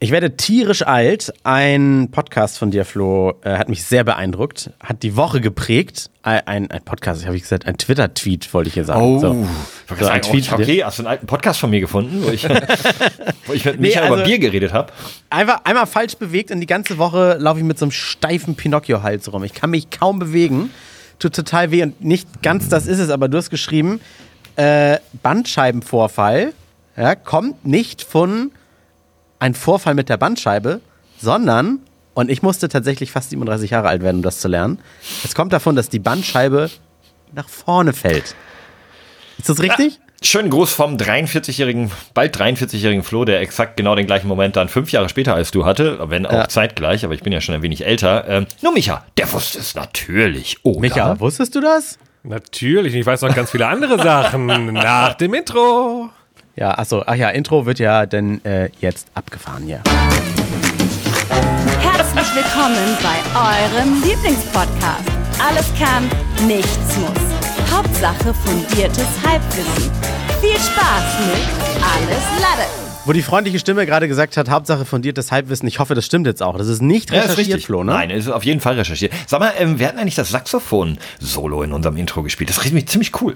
Ich werde tierisch alt. Ein Podcast von dir, Flo, äh, hat mich sehr beeindruckt, hat die Woche geprägt. Ein, ein, Podcast, habe ich gesagt, ein Twitter-Tweet, wollte ich hier sagen. Oh, so. so ein Tweet. Okay, hast du einen alten Podcast von mir gefunden, wo ich, wo ich mit nee, also, über Bier geredet habe? Einfach einmal falsch bewegt und die ganze Woche laufe ich mit so einem steifen Pinocchio-Hals rum. Ich kann mich kaum bewegen. Tut total weh und nicht ganz das ist es, aber du hast geschrieben, äh, Bandscheibenvorfall ja, kommt nicht von ein Vorfall mit der Bandscheibe, sondern, und ich musste tatsächlich fast 37 Jahre alt werden, um das zu lernen, es kommt davon, dass die Bandscheibe nach vorne fällt. Ist das richtig? Ja. Schönen Gruß vom 43-jährigen, bald 43-jährigen Flo, der exakt genau den gleichen Moment dann fünf Jahre später als du hatte, wenn auch ja. zeitgleich, aber ich bin ja schon ein wenig älter. Ähm, nur Micha, der wusste es natürlich, oder? Micha, wusstest du das? Natürlich, ich weiß noch ganz viele andere Sachen nach dem Intro. Ja, achso, ach ja, Intro wird ja denn äh, jetzt abgefahren, ja. Herzlich willkommen bei eurem Lieblingspodcast. Alles kann, nichts muss. Hauptsache fundiertes Halbwissen. Viel Spaß mit Alles Lade wo die freundliche Stimme gerade gesagt hat, Hauptsache fundiertes Halbwissen. Ich hoffe, das stimmt jetzt auch. Das ist nicht recherchiert, ja, ist Flo, ne? Nein, ist auf jeden Fall recherchiert. Sag mal, ähm, wir hatten eigentlich das Saxophon-Solo in unserem Intro gespielt. Das riecht mich ziemlich cool.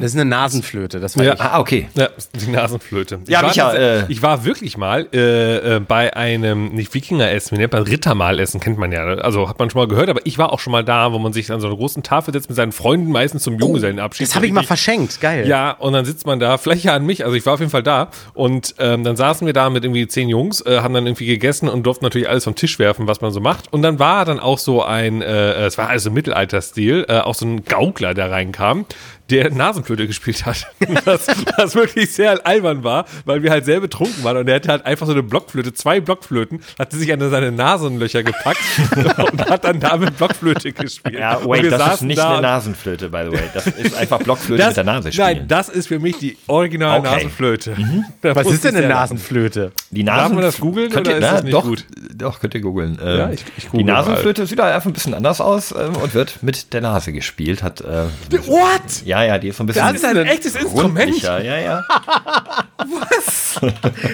Das ist eine Nasenflöte. Das war ja. Ah, okay. Ja, die Nasenflöte. Ja, ich, Micha, war, äh, ich war wirklich mal äh, äh, bei einem, nicht Wikinger-Essen, wie nennt man Rittermahl-Essen, kennt man ja. Ne? Also hat man schon mal gehört, aber ich war auch schon mal da, wo man sich an so einer großen Tafel setzt mit seinen Freunden, meistens zum Junggesellenabschied. Oh, das habe ich mal verschenkt. Geil. Ja, und dann sitzt man da, vielleicht ja an mich, also ich war auf jeden Fall da und ähm, ähm, dann saßen wir da mit irgendwie zehn Jungs, äh, haben dann irgendwie gegessen und durften natürlich alles vom Tisch werfen, was man so macht. Und dann war dann auch so ein, äh, es war also Mittelalterstil, äh, auch so ein Gaukler, der reinkam, der Nasenflöte gespielt hat. Das, das wirklich sehr albern war, weil wir halt sehr betrunken waren und der hatte halt einfach so eine Blockflöte, zwei Blockflöten, hat sich an seine Nasenlöcher gepackt und hat dann damit Blockflöte gespielt. Ja, wait, das ist nicht da eine Nasenflöte, by the way. Das ist einfach Blockflöte das, mit der Nase spielen. Nein, das ist für mich die originale okay. Nasenflöte. Mhm. Was ist denn eine Nasenflöte? Die Nasen Darf man das googeln oder ist na, das nicht doch, gut? Doch, könnt ihr googeln. Ähm, ja, ich, ich die Nasenflöte mal. sieht halt einfach ein bisschen anders aus ähm, und wird mit der Nase gespielt. Hat, äh, What? Ja, ja, die ist so ein bisschen das ist ein echtes Instrument. Ja, ja. was?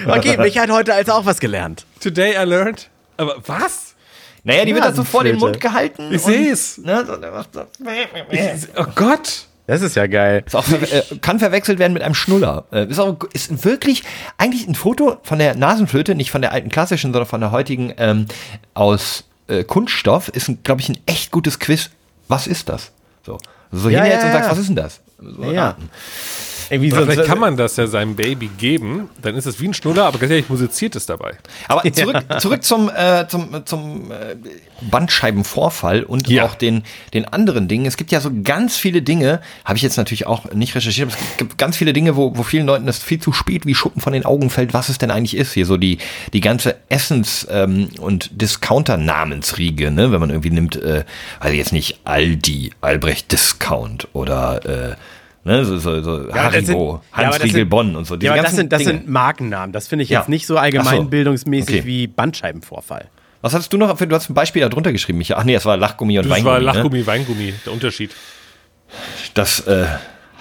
Okay, mich hat heute also auch was gelernt. Today I learned. Aber was? Naja, die wird dann so vor den Mund gehalten. Ich sehe es. Ne, oh Gott. Das ist ja geil. Ist auch, äh, kann verwechselt werden mit einem Schnuller. Äh, ist auch ist wirklich eigentlich ein Foto von der Nasenflöte, nicht von der alten klassischen, sondern von der heutigen ähm, aus äh, Kunststoff. Ist, glaube ich, ein echt gutes Quiz. Was ist das? So, so ja, hin jetzt ja, und sagst, was ist denn das? So ja. Irgendwie so, vielleicht kann man das ja seinem Baby geben, dann ist es wie ein Schnuller, aber gleichzeitig musiziert es dabei. Aber zurück, ja. zurück zum, äh, zum, zum äh, Bandscheibenvorfall und ja. auch den, den anderen Dingen. Es gibt ja so ganz viele Dinge, habe ich jetzt natürlich auch nicht recherchiert, aber es gibt ganz viele Dinge, wo, wo vielen Leuten das viel zu spät wie Schuppen von den Augen fällt, was es denn eigentlich ist. Hier so die, die ganze Essens- ähm, und Discounter-Namensriege, ne? wenn man irgendwie nimmt, äh, also jetzt nicht Aldi, Albrecht Discount oder äh, Ne, so, so, so ja, Haribo, Hans ja, Bonn und so. ja, aber das sind, das sind Markennamen. Das finde ich jetzt ja. nicht so allgemeinbildungsmäßig so. okay. wie Bandscheibenvorfall. Was hattest du noch? Du hast ein Beispiel da drunter geschrieben, Micha. Ach nee, das war Lachgummi und das Weingummi. Das war Lachgummi, ne? Weingummi, der Unterschied. Das, äh,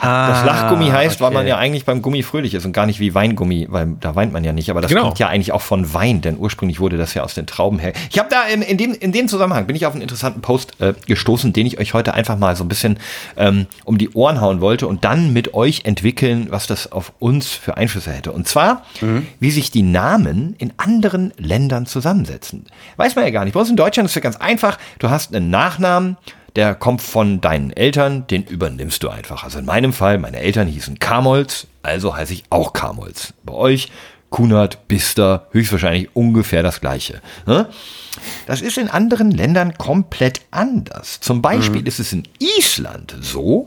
Ah, das Lachgummi heißt, okay. weil man ja eigentlich beim Gummi fröhlich ist und gar nicht wie Weingummi, weil da weint man ja nicht. Aber das genau. kommt ja eigentlich auch von Wein, denn ursprünglich wurde das ja aus den Trauben her. Ich habe da in, in, dem, in dem Zusammenhang bin ich auf einen interessanten Post äh, gestoßen, den ich euch heute einfach mal so ein bisschen ähm, um die Ohren hauen wollte und dann mit euch entwickeln, was das auf uns für Einflüsse hätte. Und zwar, mhm. wie sich die Namen in anderen Ländern zusammensetzen. Weiß man ja gar nicht. Bei uns in Deutschland ist es ja ganz einfach. Du hast einen Nachnamen der kommt von deinen Eltern, den übernimmst du einfach. Also in meinem Fall, meine Eltern hießen Kamolz, also heiße ich auch Kamolz. Bei euch Kunert, Bister, höchstwahrscheinlich ungefähr das gleiche. Ne? Das ist in anderen Ländern komplett anders. Zum Beispiel mhm. ist es in Island so,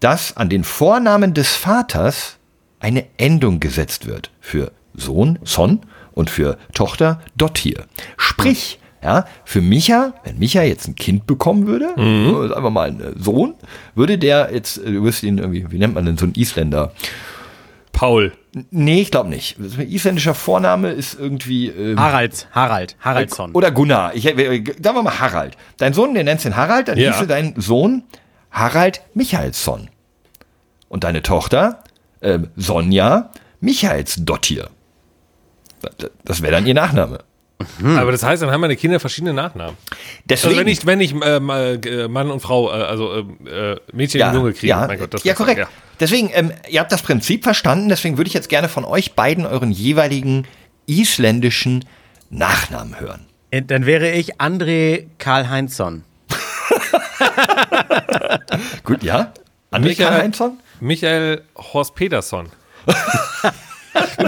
dass an den Vornamen des Vaters eine Endung gesetzt wird. Für Sohn, Son und für Tochter, Dottir. Sprich, ja, für Micha, wenn Micha jetzt ein Kind bekommen würde, mhm. einfach mal ein Sohn, würde der jetzt, du wirst ihn irgendwie, wie nennt man denn so einen Isländer? Paul. Nee, ich glaube nicht. Isländischer Vorname ist irgendwie. Ähm, Harald, Harald, Haraldsson. Oder Gunnar. Ich, sagen wir mal Harald. Dein Sohn, den nennst den Harald, dann ja. hieße dein Sohn Harald Michaelsson. Und deine Tochter, ähm, Sonja Michaelsdottir. Das wäre dann ihr Nachname. Mhm. Aber das heißt, dann haben meine Kinder verschiedene Nachnamen. Deswegen, also wenn ich, wenn ich äh, äh, Mann und Frau, äh, also äh, äh, Mädchen ja, und Junge kriege, ja, mein Gott, das Ja, korrekt. Sein, ja. Deswegen, ähm, ihr habt das Prinzip verstanden, deswegen würde ich jetzt gerne von euch beiden euren jeweiligen isländischen Nachnamen hören. Äh, dann wäre ich André Karl Heinzson. Gut, ja. André Michael, Karl Heinzson? Michael Horst Peterson.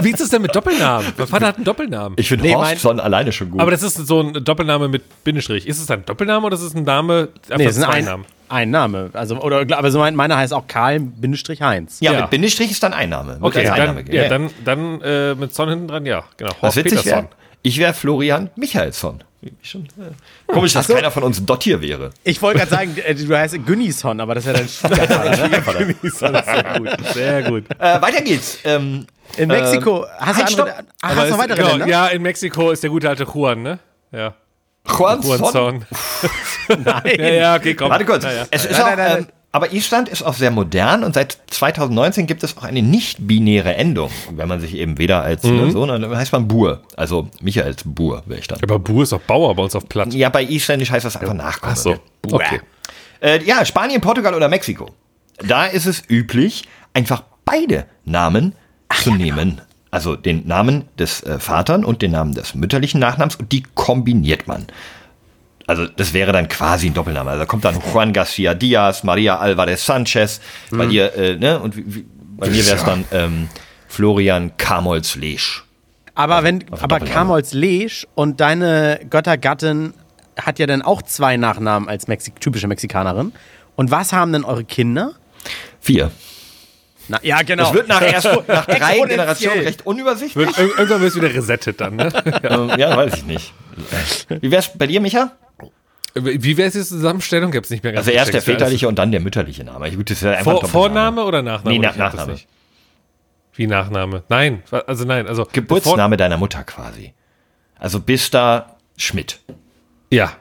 Wie ist es denn mit Doppelnamen? Mein Vater hat einen Doppelnamen. Ich finde nee, Horstson alleine schon gut. Aber das ist so ein Doppelname mit Bindestrich. Ist es ein Doppelname oder ist es ein Name? Nee, es ist ein, Name? ein Name. Also, oder, aber so mein, meiner heißt auch Karl Bindestrich Heinz. Ja, ja, mit Bindestrich ist dann Einname. Okay, dann, Einname ja, ja, dann, dann äh, mit Son hinten dran, ja. Genau. Horst Was witzig wäre, ich wäre Florian Michaelsson. Schon, äh, komisch, dass so. keiner von uns Dott hier wäre. Ich wollte gerade sagen, äh, du heißt Günnison, aber das ist ja dein Schwiegervater. Günnison ist sehr gut. Sehr gut. Äh, weiter geht's. Ähm, in Mexiko, äh, hast, du andere, ach, hast du noch weitere genau, Länder? Ja, in Mexiko ist der gute alte Juan, ne? Ja. Juan, Juan Son? nein. Ja, ja, okay, komm. Warte kurz. Ja, ja. Es ist nein, auch, nein, nein, ähm, aber Island ist auch sehr modern und seit 2019 gibt es auch eine nicht-binäre Endung. Wenn man sich eben weder als mhm. so, dann heißt man Bur. Also Michaels Bur wäre ich dann. Aber Bur ist auch Bauer bei uns auf Platt. Ja, bei Isländisch heißt das einfach ja. Nachkomme. Ach so. Okay. Äh, ja, Spanien, Portugal oder Mexiko. Da ist es üblich, einfach beide Namen Ach, zu ja. nehmen. Also den Namen des äh, Vaters und den Namen des mütterlichen Nachnamens und die kombiniert man. Also das wäre dann quasi ein Doppelname. Also da kommt dann Juan Garcia Diaz, Maria Alvarez Sanchez, mhm. bei dir, äh, ne, und wie, wie, bei mir wäre es dann ähm, Florian Kamolz Lesch. Aber also, wenn, aber Kamolz Lesch und deine Göttergattin hat ja dann auch zwei Nachnamen als Mexi typische Mexikanerin. Und was haben denn eure Kinder? Vier. Na, ja, genau. Das wird nach, erst, nach drei Generationen recht unübersichtlich. Wird, irgendwann wirst du wieder resettet dann, ne? ja. ja, weiß ich nicht. Wie wär's bei dir, Micha? Wie wäre es die Zusammenstellung? Gibt's nicht mehr ganz Also erst der väterliche und dann der mütterliche Name. Gut, das ist ja einfach Vor, Vorname oder Nachname? Nee, nach, Nachname. Wie Nachname? Nein, also nein, also Geburtsname deiner Mutter quasi. Also Bista Schmidt. Ja.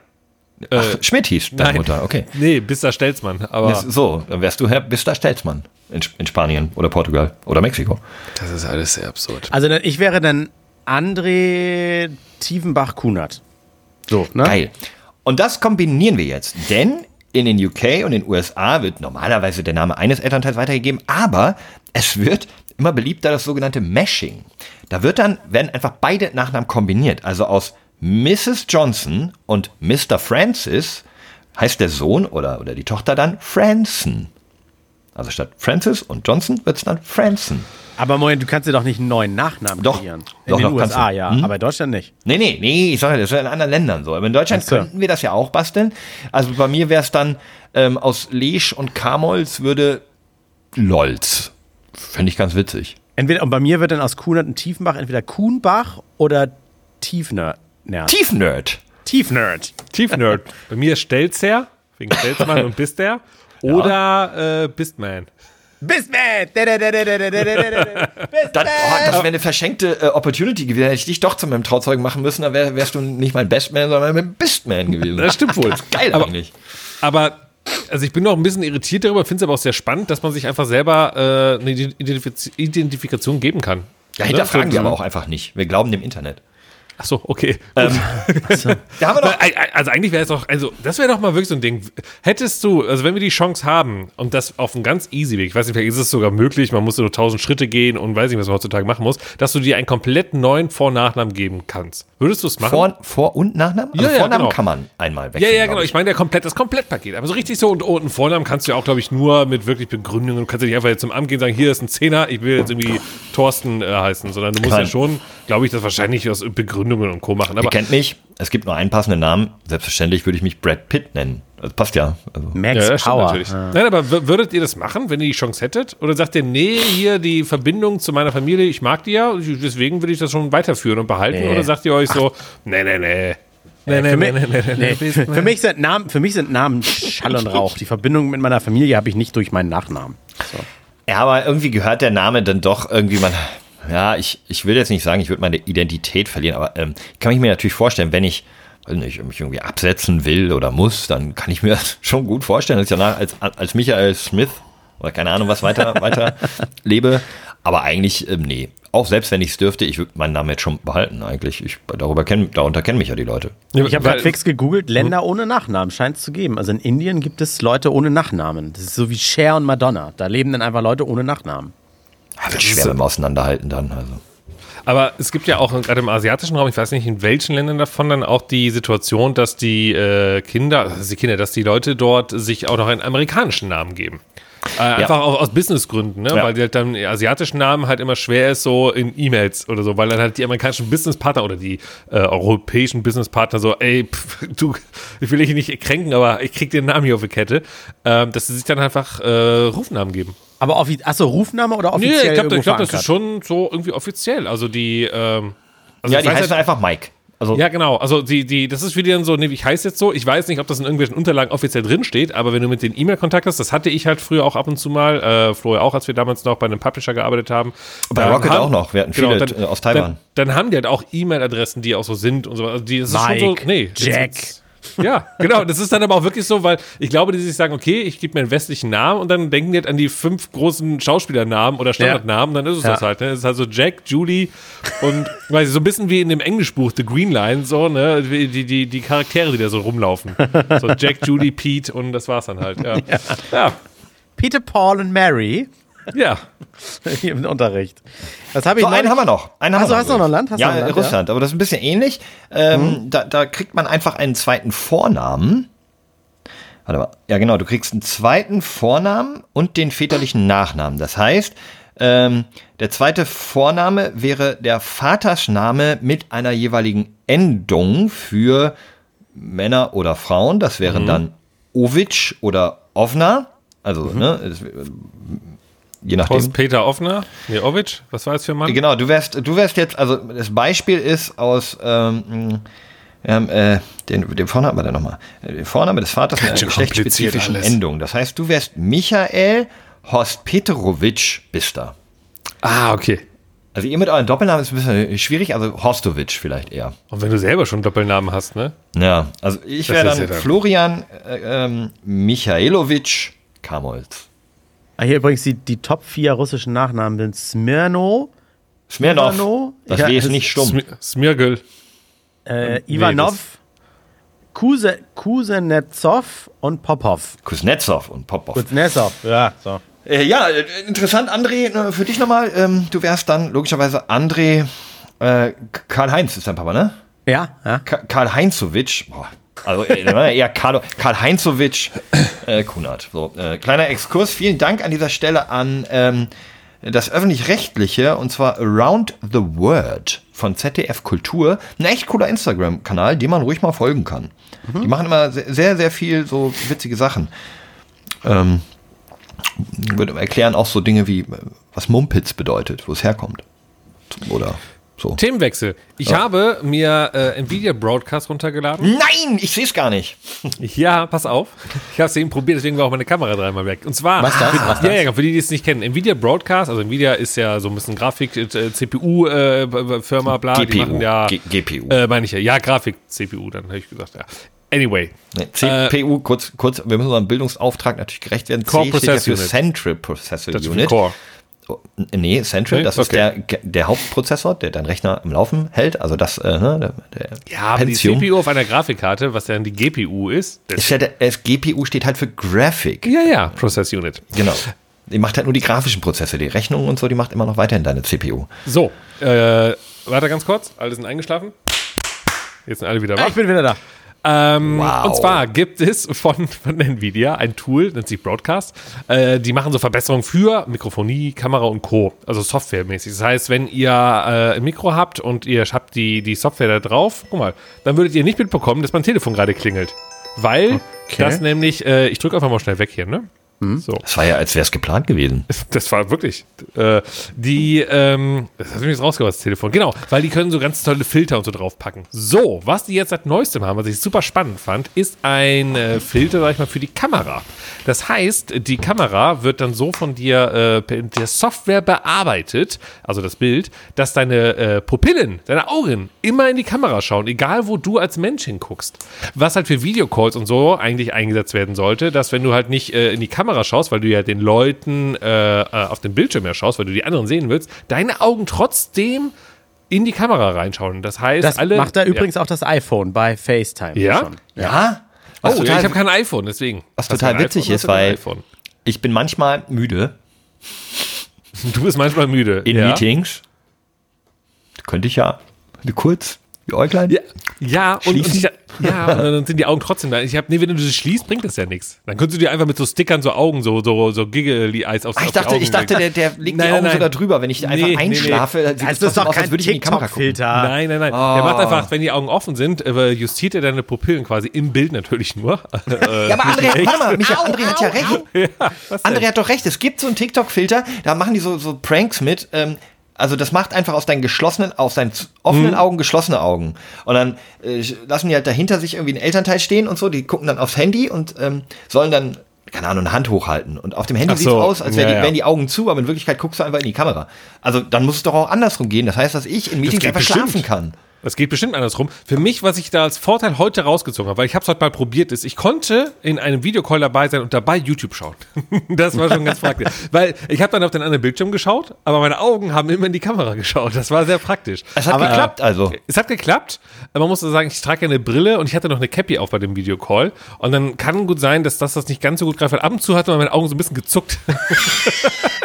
Ach, äh, Schmidt hieß deine nein. Mutter, okay. Nee, Bista Stelzmann. Aber so, dann wärst du Herr Bista Stelzmann in, in Spanien oder Portugal oder Mexiko. Das ist alles sehr absurd. Also ich wäre dann André Tiefenbach-Kunert. So, ne? Geil. Und das kombinieren wir jetzt, denn in den UK und den USA wird normalerweise der Name eines Elternteils weitergegeben, aber es wird immer beliebter das sogenannte Mashing. Da wird dann, werden einfach beide Nachnamen kombiniert. Also aus Mrs. Johnson und Mr. Francis heißt der Sohn oder, oder die Tochter dann Franson. Also statt Francis und Johnson wird es dann Franson. Aber Moment, du kannst dir doch nicht einen neuen Nachnamen doch, kreieren. In doch, den doch, USA, ja, hm? aber in Deutschland nicht. Nee, nee, nee, ich sage ja, das ist in anderen Ländern so. Aber in Deutschland so. könnten wir das ja auch basteln. Also bei mir wäre es dann ähm, aus Lesch und Kamolz würde Lolz. Fände ich ganz witzig. Entweder, und bei mir wird dann aus Kuhnert und Tiefenbach entweder Kuhnbach oder Tiefnerd. Tiefnerd. Tiefnerd. Tiefnerd. bei mir Stelzer, wegen Stelzmann und Bister. Oder ja. äh, Bistman. Bistman! das, oh, das wäre eine verschenkte äh, Opportunity gewesen. Hätte ich dich doch zu meinem Trauzeugen machen müssen, dann wär, wärst du nicht mein Bestman, sondern mein Bistman gewesen. Das stimmt wohl. Das ist geil aber, eigentlich. Aber also ich bin noch ein bisschen irritiert darüber, finde es aber auch sehr spannend, dass man sich einfach selber äh, eine Identifiz Identifikation geben kann. Ja, hinterfragen wir aber auch einfach nicht. Wir glauben dem Internet. Ach so, okay. Ähm, so. Da haben wir doch also eigentlich wäre es doch, also das wäre doch mal wirklich so ein Ding. Hättest du, also wenn wir die Chance haben und das auf einem ganz easy Weg, ich weiß nicht, vielleicht ist es sogar möglich, man muss nur tausend Schritte gehen und weiß nicht, was man heutzutage machen muss, dass du dir einen komplett neuen Vor- und Nachnamen geben kannst. Würdest du es machen? Vor-, Vor und Nachnamen? Also ja, ja, Vornamen genau. kann man einmal wechseln. Ja, ja, genau. Ich meine, der komplett, das Komplettpaket. Aber so richtig so und, und einen Vornamen kannst du ja auch, glaube ich, nur mit wirklich Begründungen. Du kannst ja nicht einfach jetzt zum Amt gehen und sagen, hier ist ein Zehner, ich will jetzt irgendwie Thorsten äh, heißen, sondern du musst Nein. ja schon, glaube ich, das wahrscheinlich aus Begründungen und Co. machen. Aber Ihr kennt mich, es gibt nur einen passenden Namen. Selbstverständlich würde ich mich Brad Pitt nennen. Das passt ja. Also. Max ja, Power. Ja. Nein, aber würdet ihr das machen, wenn ihr die Chance hättet? Oder sagt ihr, nee, hier die Verbindung zu meiner Familie, ich mag die ja, deswegen will ich das schon weiterführen und behalten? Nee. Oder sagt ihr euch so, nee, nee, nee. Nee, nee, nee, nee, nee, nee. Für, mich sind Namen, für mich sind Namen Schall und Rauch. Die Verbindung mit meiner Familie habe ich nicht durch meinen Nachnamen. So. Ja, aber irgendwie gehört der Name dann doch irgendwie, man, ja, ich, ich will jetzt nicht sagen, ich würde meine Identität verlieren, aber ähm, kann ich mir natürlich vorstellen, wenn ich weiß nicht, mich irgendwie absetzen will oder muss, dann kann ich mir das schon gut vorstellen, dass ich danach als, als Michael Smith oder keine Ahnung was weiter, weiter lebe. Aber eigentlich, ähm, nee. Auch selbst wenn ich es dürfte, ich würde meinen Namen jetzt schon behalten eigentlich. Ich, darüber kenn, darunter kennen mich ja die Leute. Ich habe gerade fix gegoogelt, Länder ohne Nachnamen scheint es zu geben. Also in Indien gibt es Leute ohne Nachnamen. Das ist so wie Cher und Madonna. Da leben dann einfach Leute ohne Nachnamen. Ja, wird schwer beim Auseinanderhalten dann. Also. Aber es gibt ja auch gerade im asiatischen Raum, ich weiß nicht in welchen Ländern davon, dann auch die Situation, dass die äh, Kinder, also die Kinder, dass die Leute dort sich auch noch einen amerikanischen Namen geben. Äh, einfach ja. auch aus Businessgründen, ne? Ja. weil die halt dann asiatischen Namen halt immer schwer ist, so in E-Mails oder so, weil dann halt die amerikanischen Businesspartner oder die äh, europäischen Businesspartner so, ey, pff, du, ich will dich nicht kränken, aber ich krieg den Namen hier auf die Kette, ähm, dass sie sich dann einfach äh, Rufnamen geben. Aber offiziell, achso, Rufname oder offiziell? Nee, ich glaube, glaub, das ist schon so irgendwie offiziell. Also die, ähm, also ja, die heißen halt, einfach Mike. Also ja, genau. Also die, die, das ist wieder so, nee, ich heiße jetzt so. Ich weiß nicht, ob das in irgendwelchen Unterlagen offiziell drinsteht, aber wenn du mit den E-Mail Kontakt hast, das hatte ich halt früher auch ab und zu mal, äh, Flo auch, als wir damals noch bei einem Publisher gearbeitet haben. Bei Rocket haben, auch noch. Wir hatten genau, viele genau, dann, aus Taiwan. Dann, dann, haben die halt auch E-Mail-Adressen, die auch so sind und so. Also die, das Mike, ist schon so, nee, Jack. Ja, genau. Das ist dann aber auch wirklich so, weil ich glaube, die sich sagen, okay, ich gebe mir einen westlichen Namen und dann denken die halt an die fünf großen Schauspielernamen oder Standardnamen, dann ist es ja. das halt. Ne? Es ist halt so Jack, Julie und weiß ich, so ein bisschen wie in dem Englischbuch The Green Line, so, ne? Die, die, die Charaktere, die da so rumlaufen. So Jack, Julie, Pete und das war's dann halt. Ja. ja. ja. Peter, Paul und Mary. Ja. Hier im Unterricht. Das habe ich so, einen haben wir noch. Einen haben also, wir noch. hast du noch ein Land? Hast ja, Land, Russland. Ja? Aber das ist ein bisschen ähnlich. Ähm, mhm. da, da kriegt man einfach einen zweiten Vornamen. Warte mal. Ja, genau. Du kriegst einen zweiten Vornamen und den väterlichen Nachnamen. Das heißt, ähm, der zweite Vorname wäre der Vatersname mit einer jeweiligen Endung für Männer oder Frauen. Das wären mhm. dann Ovic oder Ovna. Also, mhm. ne, je nachdem. Horst Peter Offner, Jovic, was war das für ein Mann? Genau, du wärst, du wärst jetzt, also das Beispiel ist aus, ähm, ähm, äh, den, den Vorname der nochmal. Der Vorname des Vaters mit einer geschlechtsspezifischen Endung. Das heißt, du wärst Michael Horst Peterovic Bister. Ah, okay. Also ihr mit euren Doppelnamen ist ein bisschen schwierig, also Horstovic vielleicht eher. Und wenn du selber schon Doppelnamen hast, ne? Ja, also ich wäre dann, ja dann, Florian äh, ähm, Michailovic Kamolz. Ah, hier übrigens die, die Top 4 russischen Nachnamen sind Smirno. Smirnov. Das ja, W ist nicht stumm. Sm Smirgel. Äh, Ivanov. Kuse, Kuznetsov und Popov. Kuznetsov und Popov. Kuznetsov, ja, so. Äh, ja, äh, interessant, André, für dich nochmal. Ähm, du wärst dann logischerweise André äh, Karl-Heinz ist dein Papa, ne? Ja, ja. Karl-Heinzowitsch. Boah, also äh, eher Karl, Karl Heinzowitsch äh, Kunert. So, äh, kleiner Exkurs. Vielen Dank an dieser Stelle an ähm, das öffentlich-rechtliche und zwar Around the Word von ZDF Kultur. Ein echt cooler Instagram-Kanal, dem man ruhig mal folgen kann. Mhm. Die machen immer sehr, sehr viel so witzige Sachen. Ähm, würde erklären auch so Dinge wie, was Mumpitz bedeutet, wo es herkommt. Oder so. Themenwechsel. Ich ja. habe mir äh, Nvidia Broadcast runtergeladen. Nein, ich sehe es gar nicht. ja, pass auf. Ich habe es eben probiert, deswegen war auch meine Kamera dreimal weg. Und zwar, was das? Für, was ja, ja, für die, die es nicht kennen. Nvidia Broadcast, also Nvidia ist ja so ein bisschen Grafik, äh, CPU-Firma, äh, bla. GPU. Die machen ja, G GPU. Äh, meine ich ja. Ja, Grafik, CPU, dann habe ich gesagt, ja. Anyway. Nee, CPU, äh, kurz, kurz, wir müssen unserem Bildungsauftrag natürlich gerecht werden. Core C Processor Unit. Central Processor das Unit. Core. Nee, Central, nee? das okay. ist der, der Hauptprozessor, der deinen Rechner am Laufen hält. Also das, äh, ne, der, der Ja, aber Pentium. die CPU auf einer Grafikkarte, was dann die GPU ist. ist ja der, das GPU steht halt für Graphic. Ja, ja, Process Unit. Genau. Die macht halt nur die grafischen Prozesse, die Rechnungen und so, die macht immer noch weiterhin deine CPU. So, äh, warte ganz kurz, alle sind eingeschlafen. Jetzt sind alle wieder wach. Ich bin wieder da. Ähm, wow. Und zwar gibt es von, von Nvidia ein Tool, nennt sich Broadcast. Äh, die machen so Verbesserungen für Mikrofonie, Kamera und Co. Also softwaremäßig. Das heißt, wenn ihr äh, ein Mikro habt und ihr habt die, die Software da drauf, guck mal, dann würdet ihr nicht mitbekommen, dass mein Telefon gerade klingelt. Weil okay. das nämlich, äh, ich drücke einfach mal schnell weg hier, ne? Hm? So. Das war ja, als wäre es geplant gewesen. Das war wirklich. Äh, die, ähm, das hat mich jetzt rausgebracht, das Telefon. Genau, weil die können so ganz tolle Filter und so draufpacken. So, was die jetzt seit neuestem haben, was ich super spannend fand, ist ein äh, Filter, sag ich mal, für die Kamera. Das heißt, die Kamera wird dann so von dir äh, der Software bearbeitet, also das Bild, dass deine äh, Pupillen, deine Augen immer in die Kamera schauen, egal wo du als Mensch hinguckst. Was halt für Videocalls und so eigentlich eingesetzt werden sollte, dass wenn du halt nicht äh, in die Kamera Kamera schaust, weil du ja den Leuten äh, äh, auf dem Bildschirm ja schaust, weil du die anderen sehen willst, deine Augen trotzdem in die Kamera reinschauen. Das heißt, Das alle. macht da ja. übrigens auch das iPhone bei FaceTime. Ja? Schon. Ja? Oh, Was ja, total, ich habe kein iPhone, deswegen. was Hast total witzig iPhone, ist, weil iPhone? ich bin manchmal müde Du bist manchmal müde. in ja? Meetings. Könnte ich ja kurz die Äuglein. Ja, ja und, und ich, ja, und dann sind die Augen trotzdem da. Ich hab, nee, wenn du sie schließt, bringt das ja nichts. Dann könntest du dir einfach mit so Stickern so Augen, so, so, so Giggly-Eyes aufs Ah, ich dachte, ich dachte, der, der legt Nein, die Augen so nein. da drüber. Wenn ich einfach Nee, nee, einschlafe, Das sieht ist doch aus, als kein würde ich in die Kamera gucken. TikTok-Filter. Nein, nein, nein. Der Oh. macht einfach, wenn die Augen offen sind, äh, justiert er deine Pupillen quasi im Bild natürlich nur. Äh, Ja, aber André, warte mal, Micha, André hat ja recht. ja? André hat doch recht. Es gibt so einen TikTok-Filter, da machen die so, so Pranks mit. Ähm, also das macht einfach aus deinen geschlossenen, aus deinen offenen Mhm. Augen geschlossene Augen. Und dann äh, lassen die halt dahinter sich irgendwie ein Elternteil stehen und so. Die gucken dann aufs Handy und ähm, sollen dann keine Ahnung, eine Hand hochhalten. Und auf dem Handy Ach sieht es so, aus, als wären ja, die, wären die Augen zu, aber in Wirklichkeit guckst du einfach in die Kamera. Also dann muss es doch auch andersrum gehen. Das heißt, dass ich in Meetings einfach bestimmt. schlafen kann. Das geht bestimmt andersrum. Für mich, was ich da als Vorteil heute rausgezogen habe, weil ich habe es heute mal probiert, ist, ich konnte in einem Videocall dabei sein und dabei YouTube schauen. das war schon ganz praktisch. Weil ich habe dann auf den anderen Bildschirm geschaut, aber meine Augen haben immer in die Kamera geschaut. Das war sehr praktisch. Es hat aber, geklappt, also. Es hat geklappt. Aber Man muss sagen, ich trage ja eine Brille und ich hatte noch eine Cappy auf bei dem Videocall. Und dann kann gut sein, dass das, das nicht ganz so gut greift, weil ab und zu hatte meine Augen so ein bisschen gezuckt.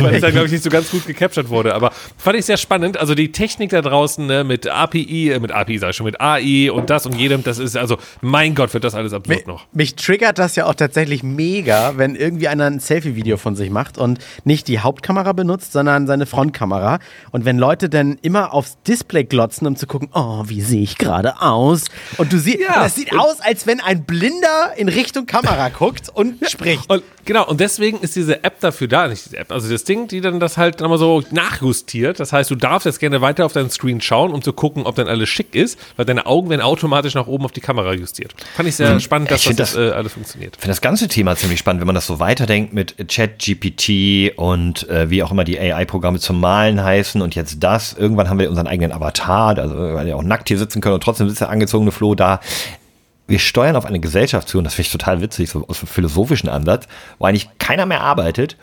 Weil das dann, glaube ich, nicht so ganz gut gecaptured wurde. Aber fand ich sehr spannend. Also die Technik da draußen ne, mit API, äh, mit API sag ich schon, mit AI und das und jedem, das ist, also mein Gott, wird das alles absurd noch. Mich triggert das ja auch tatsächlich mega, wenn irgendwie einer ein Selfie-Video von sich macht und nicht die Hauptkamera benutzt, sondern seine Frontkamera. Und wenn Leute dann immer aufs Display glotzen, um zu gucken, oh, wie sehe ich gerade aus? Und du siehst, Ja. das sieht aus, als wenn ein Blinder in Richtung Kamera guckt und spricht. Und genau, und deswegen ist diese App dafür da, nicht diese App, also das Ding, die dann das halt nochmal so nachjustiert. Das heißt, du darfst jetzt gerne weiter auf deinen Screen schauen, um zu gucken, ob dann alles schick ist, weil deine Augen werden automatisch nach oben auf die Kamera justiert. Fand ich sehr spannend, dass Ich das, das äh, alles funktioniert. Ich finde das ganze Thema ziemlich spannend, wenn man das so weiterdenkt mit Chat-GPT und äh, wie auch immer die AI-Programme zum Malen heißen und jetzt das. Irgendwann haben wir unseren eigenen Avatar, also weil wir auch nackt hier sitzen können und trotzdem sitzt der angezogene Flo da. Wir steuern auf eine Gesellschaft zu und das finde ich total witzig, so aus dem philosophischen Ansatz, wo eigentlich keiner mehr arbeitet,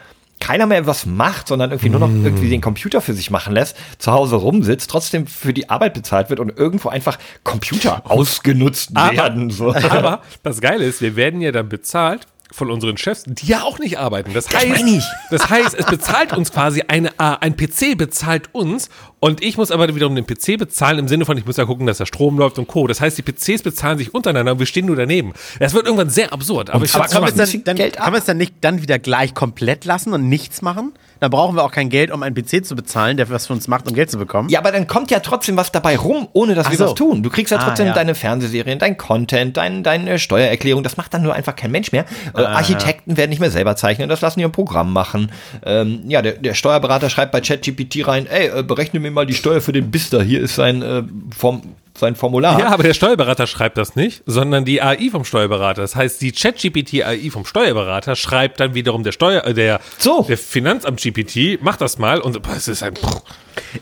keiner mehr was macht, sondern irgendwie nur noch irgendwie den Computer für sich machen lässt, zu Hause rumsitzt, trotzdem für die Arbeit bezahlt wird und irgendwo einfach Computer ausgenutzt Aber- werden. So. Aber das Geile ist, wir werden ja dann bezahlt von unseren Chefs, die ja auch nicht arbeiten. Das heißt, ich. das heißt, es bezahlt uns quasi eine, äh, ein PC bezahlt uns und ich muss aber wiederum den PC bezahlen im Sinne von, ich muss ja gucken, dass der Strom läuft und Co. Das heißt, die PCs bezahlen sich untereinander und wir stehen nur daneben. Das wird irgendwann sehr absurd. Aber ich Aber Kann dann, dann, Geld kann man es dann nicht dann wieder gleich komplett lassen und nichts machen? Dann brauchen wir auch kein Geld, um einen PC zu bezahlen, der was für uns macht, um Geld zu bekommen. Ja, aber dann kommt ja trotzdem was dabei rum, ohne dass wir so. was tun. Du kriegst ja Ah, trotzdem ja. deine Fernsehserien, dein Content, dein, deine Steuererklärung. Das macht dann nur einfach kein Mensch mehr. Äh, Ah, Architekten werden nicht mehr selber zeichnen, das lassen die im Programm machen. Ähm, ja, der, der Steuerberater schreibt bei ChatGPT rein, ey, äh, berechne mir mal die Steuer für den Bister. Hier ist sein, äh, Form, sein Formular. Ja, aber der Steuerberater schreibt das nicht, sondern die AI vom Steuerberater. Das heißt, die ChatGPT AI vom Steuerberater schreibt dann wiederum der Steuer, äh, der, So. der Finanzamt GPT, macht das mal und boah, es ist ein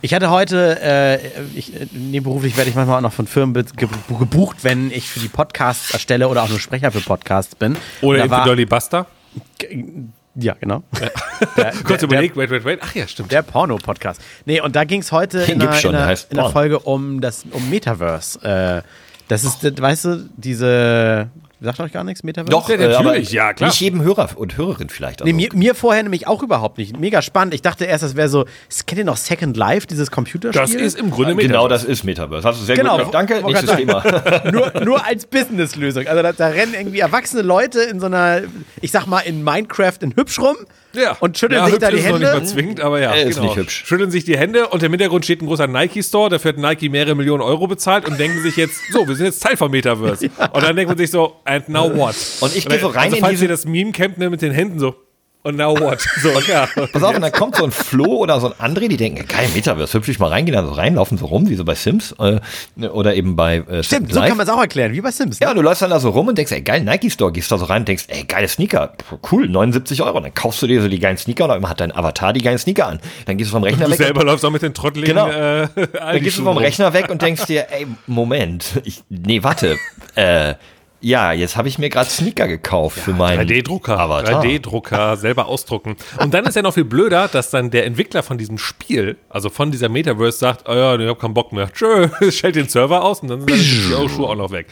Ich hatte heute, äh, ich, äh, nebenberuflich werde ich manchmal auch noch von Firmen gebucht, wenn ich für die Podcasts erstelle oder auch nur Sprecher für Podcasts bin. oder war, Dolly Buster. Ja, genau. Der, Kurz der, überlegt, wait, wait, wait. Ach ja, stimmt. der Porno-Podcast. Nee, und da ging es heute in einer, gibt's schon, in einer, der in einer. Folge um das um Metaverse. Äh, das ist, das- weißt du, diese, sagt euch gar nichts, Metaverse? Doch, Ja, äh, aber natürlich, ja, klar. nicht jedem Hörer und Hörerin vielleicht. Also. Nee, mir, mir vorher nämlich auch überhaupt nicht. Mega spannend. Ich dachte erst, das wäre so, kennt ihr noch Second Life, dieses Computerspiel? das ist im Grunde genau, Metaverse. das ist Metaverse. Hast du sehr Genau, gut gemacht. Danke, nächstes Thema. nur, nur als Businesslösung. Also da, da rennen irgendwie erwachsene Leute in so einer, ich sag mal, in Minecraft in hübsch rum Ja. und schütteln ja, sich da die ist noch nicht mal Hände. zwingend, aber ja. Er ist nicht hübsch. Schütteln sich die Hände und im Hintergrund steht ein großer Nike-Store, dafür hat Nike mehrere Millionen Euro bezahlt und denken sich jetzt, so, wir sind jetzt Teil vom Metaverse. Und dann denkt man sich so, and now what? Und ich gehe so rein also, in falls diese- ihr das Meme kennt, ne, mit den Händen so, und now what? So, ja. Pass auf, und dann kommt so ein Flo oder so ein André, die denken, geil, Metaverse, hübsch ich mal reingehen, dann so reinlaufen so rum, wie so bei Sims äh, oder eben bei äh, Stimmt, Second so kann man es auch erklären, wie bei Sims. ne? Ja, du läufst dann da so rum und denkst, ey, geil, Nike Store, gehst da so rein und denkst, ey, geile Sneaker, cool, 79 Euro. Und dann kaufst du dir so die geilen Sneaker und einmal hat dein Avatar die geilen Sneaker an. Dann gehst du vom Rechner Du weg. selber läufst auch mit den trotteligen Genau. äh, Dann gehst du vom Rechner weg und denkst dir, ey, Moment, ich, nee, warte, äh, Ja, jetzt habe ich mir gerade Sneaker gekauft ja, für meinen 3D-Drucker. 3D-Drucker, selber ausdrucken. Und dann ist ja noch viel blöder, dass dann der Entwickler von diesem Spiel, also von dieser Metaverse, sagt, oh ja, ich habe keinen Bock mehr. Tschö, stellt den Server aus und dann sind die Schuhe auch noch weg.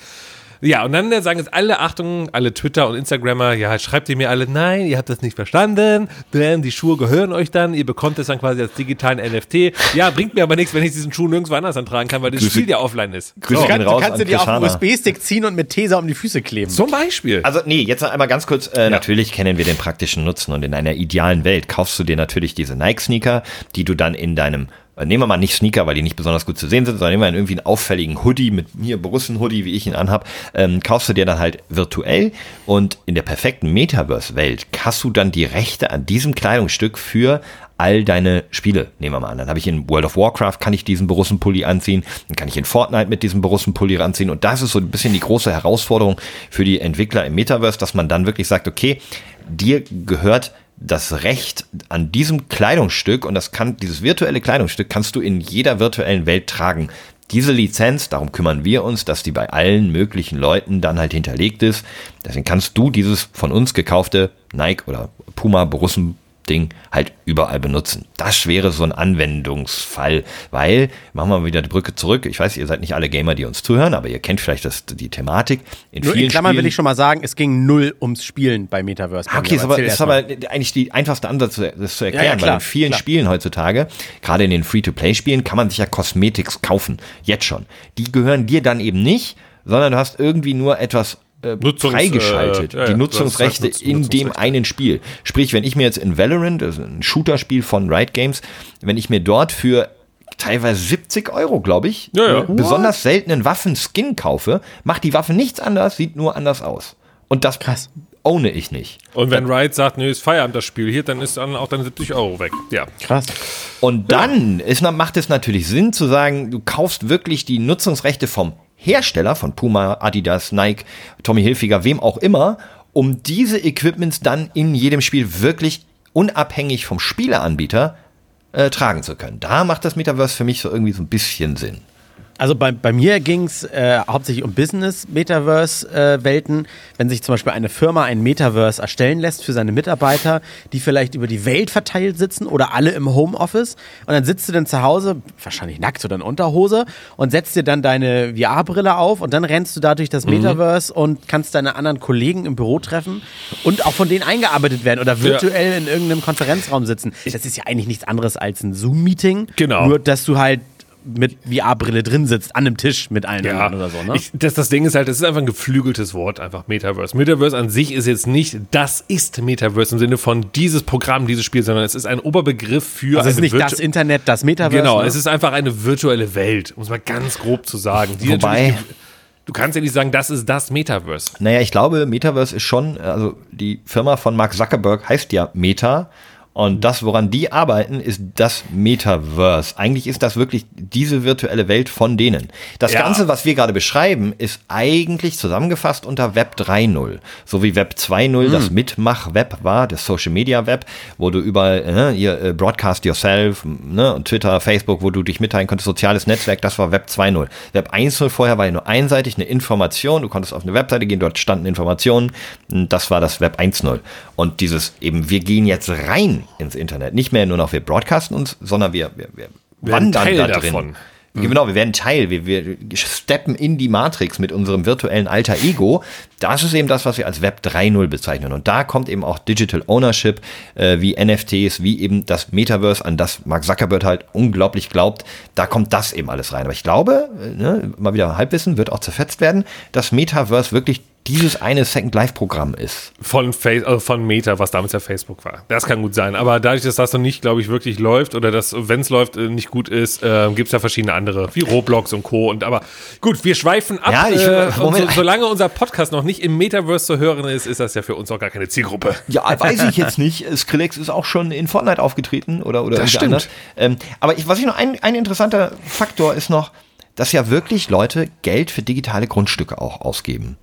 Ja, und dann sagen jetzt alle, Achtung, alle Twitter und Instagrammer, ja, schreibt ihr mir alle, nein, ihr habt das nicht verstanden, denn die Schuhe gehören euch dann, ihr bekommt es dann quasi als digitalen NFT. Ja, bringt mir aber nichts, wenn ich diesen Schuh nirgendwo anders antragen kann, weil das Grüße, Spiel ja offline ist. Grüße so. Kann, du kannst du dir auf den USB-Stick ziehen und mit Tesa um die Füße kleben. Zum Beispiel. Also, nee, jetzt noch einmal ganz kurz, äh, ja. natürlich kennen wir den praktischen Nutzen und in einer idealen Welt kaufst du dir natürlich diese Nike-Sneaker, die du dann in deinem äh, nehmen wir mal nicht Sneaker, weil die nicht besonders gut zu sehen sind, sondern nehmen wir irgendwie einen auffälligen Hoodie mit hier Borussen-Hoodie, wie ich ihn anhab, ähm, kaufst du dir dann halt virtuell und in der perfekten Metaverse-Welt hast du dann die Rechte an diesem Kleidungsstück für all deine Spiele, nehmen wir mal an. Dann habe ich in World of Warcraft, kann ich diesen Borussen-Pulli anziehen, dann kann ich in Fortnite mit diesem Borussen-Pulli anziehen und das ist so ein bisschen die große Herausforderung für die Entwickler im Metaverse, dass man dann wirklich sagt, okay, dir gehört das Recht an diesem Kleidungsstück und das kann, dieses virtuelle Kleidungsstück kannst du in jeder virtuellen Welt tragen. Diese Lizenz, darum kümmern wir uns, dass die bei allen möglichen Leuten dann halt hinterlegt ist. Deswegen kannst du dieses von uns gekaufte Nike oder Puma Borussen Ding halt überall benutzen. Das wäre so ein Anwendungsfall, weil, machen wir mal wieder die Brücke zurück. Ich weiß, ihr seid nicht alle Gamer, die uns zuhören, aber ihr kennt vielleicht das, die Thematik. In Nur vielen in Klammern Spielen, will ich schon mal sagen, es ging null ums Spielen bei Metaverse. Ah, okay, ist aber, ist aber eigentlich die einfachste Ansatz, das zu erklären, ja, ja, klar, weil in vielen klar. Spielen heutzutage, gerade in den Free-to-Play-Spielen, kann man sich ja Cosmetics kaufen. Jetzt schon. Die gehören dir dann eben nicht, sondern du hast irgendwie nur etwas äh, Nutzungs, freigeschaltet, äh, ja, die Nutzungsrechte Nutz, in dem einen Spiel. Sprich, wenn ich mir jetzt in Valorant, das ist ein Shooter-Spiel von Riot Games, wenn ich mir dort für teilweise 70 Euro, glaube ich, ja, ja. Besonders seltenen Waffen-Skin kaufe, macht die Waffe nichts anders, sieht nur anders aus. Und das Krass. ohne ich nicht. Und wenn Riot sagt, nö, ist Feierabend das Spiel hier, dann ist dann auch deine 70 Euro weg. Ja. Krass. Und dann ist, macht es natürlich Sinn zu sagen, du kaufst wirklich die Nutzungsrechte vom Hersteller von Puma, Adidas, Nike, Tommy Hilfiger, wem auch immer, um diese Equipments dann in jedem Spiel wirklich unabhängig vom Spieleanbieter äh, tragen zu können. Da macht das Metaverse für mich so irgendwie so ein bisschen Sinn. Also bei, bei mir ging es äh, hauptsächlich um Business-Metaverse-Welten. Äh, Wenn sich zum Beispiel eine Firma ein Metaverse erstellen lässt für seine Mitarbeiter, die vielleicht über die Welt verteilt sitzen oder alle im Homeoffice. Und dann sitzt du dann zu Hause, wahrscheinlich nackt oder in Unterhose, und setzt dir dann deine VR-Brille auf und dann rennst du da durch das mhm. Metaverse mhm. und kannst deine anderen Kollegen im Büro treffen und auch von denen eingearbeitet werden oder virtuell ja. in irgendeinem Konferenzraum sitzen. Das ist ja eigentlich nichts anderes als ein Zoom-Meeting. Genau. Nur, dass du halt mit VR-Brille drin sitzt, an einem Tisch mit allen ja. oder so. Ne? Ich, das, das Ding ist halt, das ist einfach ein geflügeltes Wort, einfach Metaverse. Metaverse an sich ist jetzt nicht, das ist Metaverse im Sinne von dieses Programm, dieses Spiel, sondern es ist ein Oberbegriff für. Also es ist nicht Virtu das Internet, das Metaverse. Genau, ne? es ist einfach eine virtuelle Welt, um es mal ganz grob zu sagen. Wobei. Du kannst ja nicht sagen, das ist das Metaverse. Naja, ich glaube, Metaverse ist schon, also die Firma von Mark Zuckerberg heißt ja Meta und das, woran die arbeiten, ist das Metaverse. Eigentlich ist das wirklich diese virtuelle Welt von denen. Das ja. Ganze, was wir gerade beschreiben, ist eigentlich zusammengefasst unter Web 3.0. So wie Web 2.0 hm. das Mitmach-Web war, das Social Media Web, wo du überall, äh, ihr äh, Broadcast Yourself, ne, und Twitter, Facebook, wo du dich mitteilen konntest, soziales Netzwerk, das war Web 2.0. Web 1.0 vorher war ja nur einseitig eine Information, du konntest auf eine Webseite gehen, dort standen Informationen, das war das Web 1.0. Und dieses eben, wir gehen jetzt rein ins Internet. Nicht mehr nur noch wir broadcasten uns, sondern wir, wir, wir wandern Teil da drin. Davon. Mhm. Genau, wir werden Teil, wir, wir steppen in die Matrix mit unserem virtuellen alter Ego. Das ist eben das, was wir als Web 3.0 bezeichnen. Und da kommt eben auch Digital Ownership, äh, wie NFTs, wie eben das Metaverse, an das Mark Zuckerberg halt unglaublich glaubt. Da kommt das eben alles rein. Aber ich glaube, äh, ne, mal wieder Halbwissen, wird auch zerfetzt werden, dass Metaverse wirklich dieses eine Second Life Programm ist. Von, Face, also von Meta, was damals ja Facebook war. Das kann gut sein. Aber dadurch, dass das noch nicht, glaube ich, wirklich läuft oder dass, wenn es läuft, äh, nicht gut ist, äh, gibt es ja verschiedene andere, wie Roblox und Co. Und aber gut, wir schweifen ab. Ja, ich, äh, so, solange unser Podcast noch nicht im Metaverse zu hören ist, ist das ja für uns auch gar keine Zielgruppe. Ja, weiß ich jetzt nicht. Skrillex ist auch schon in Fortnite aufgetreten oder, oder das stimmt. Ähm, aber ich, was ich noch, ein, ein interessanter Faktor ist noch, dass ja wirklich Leute Geld für digitale Grundstücke auch ausgeben.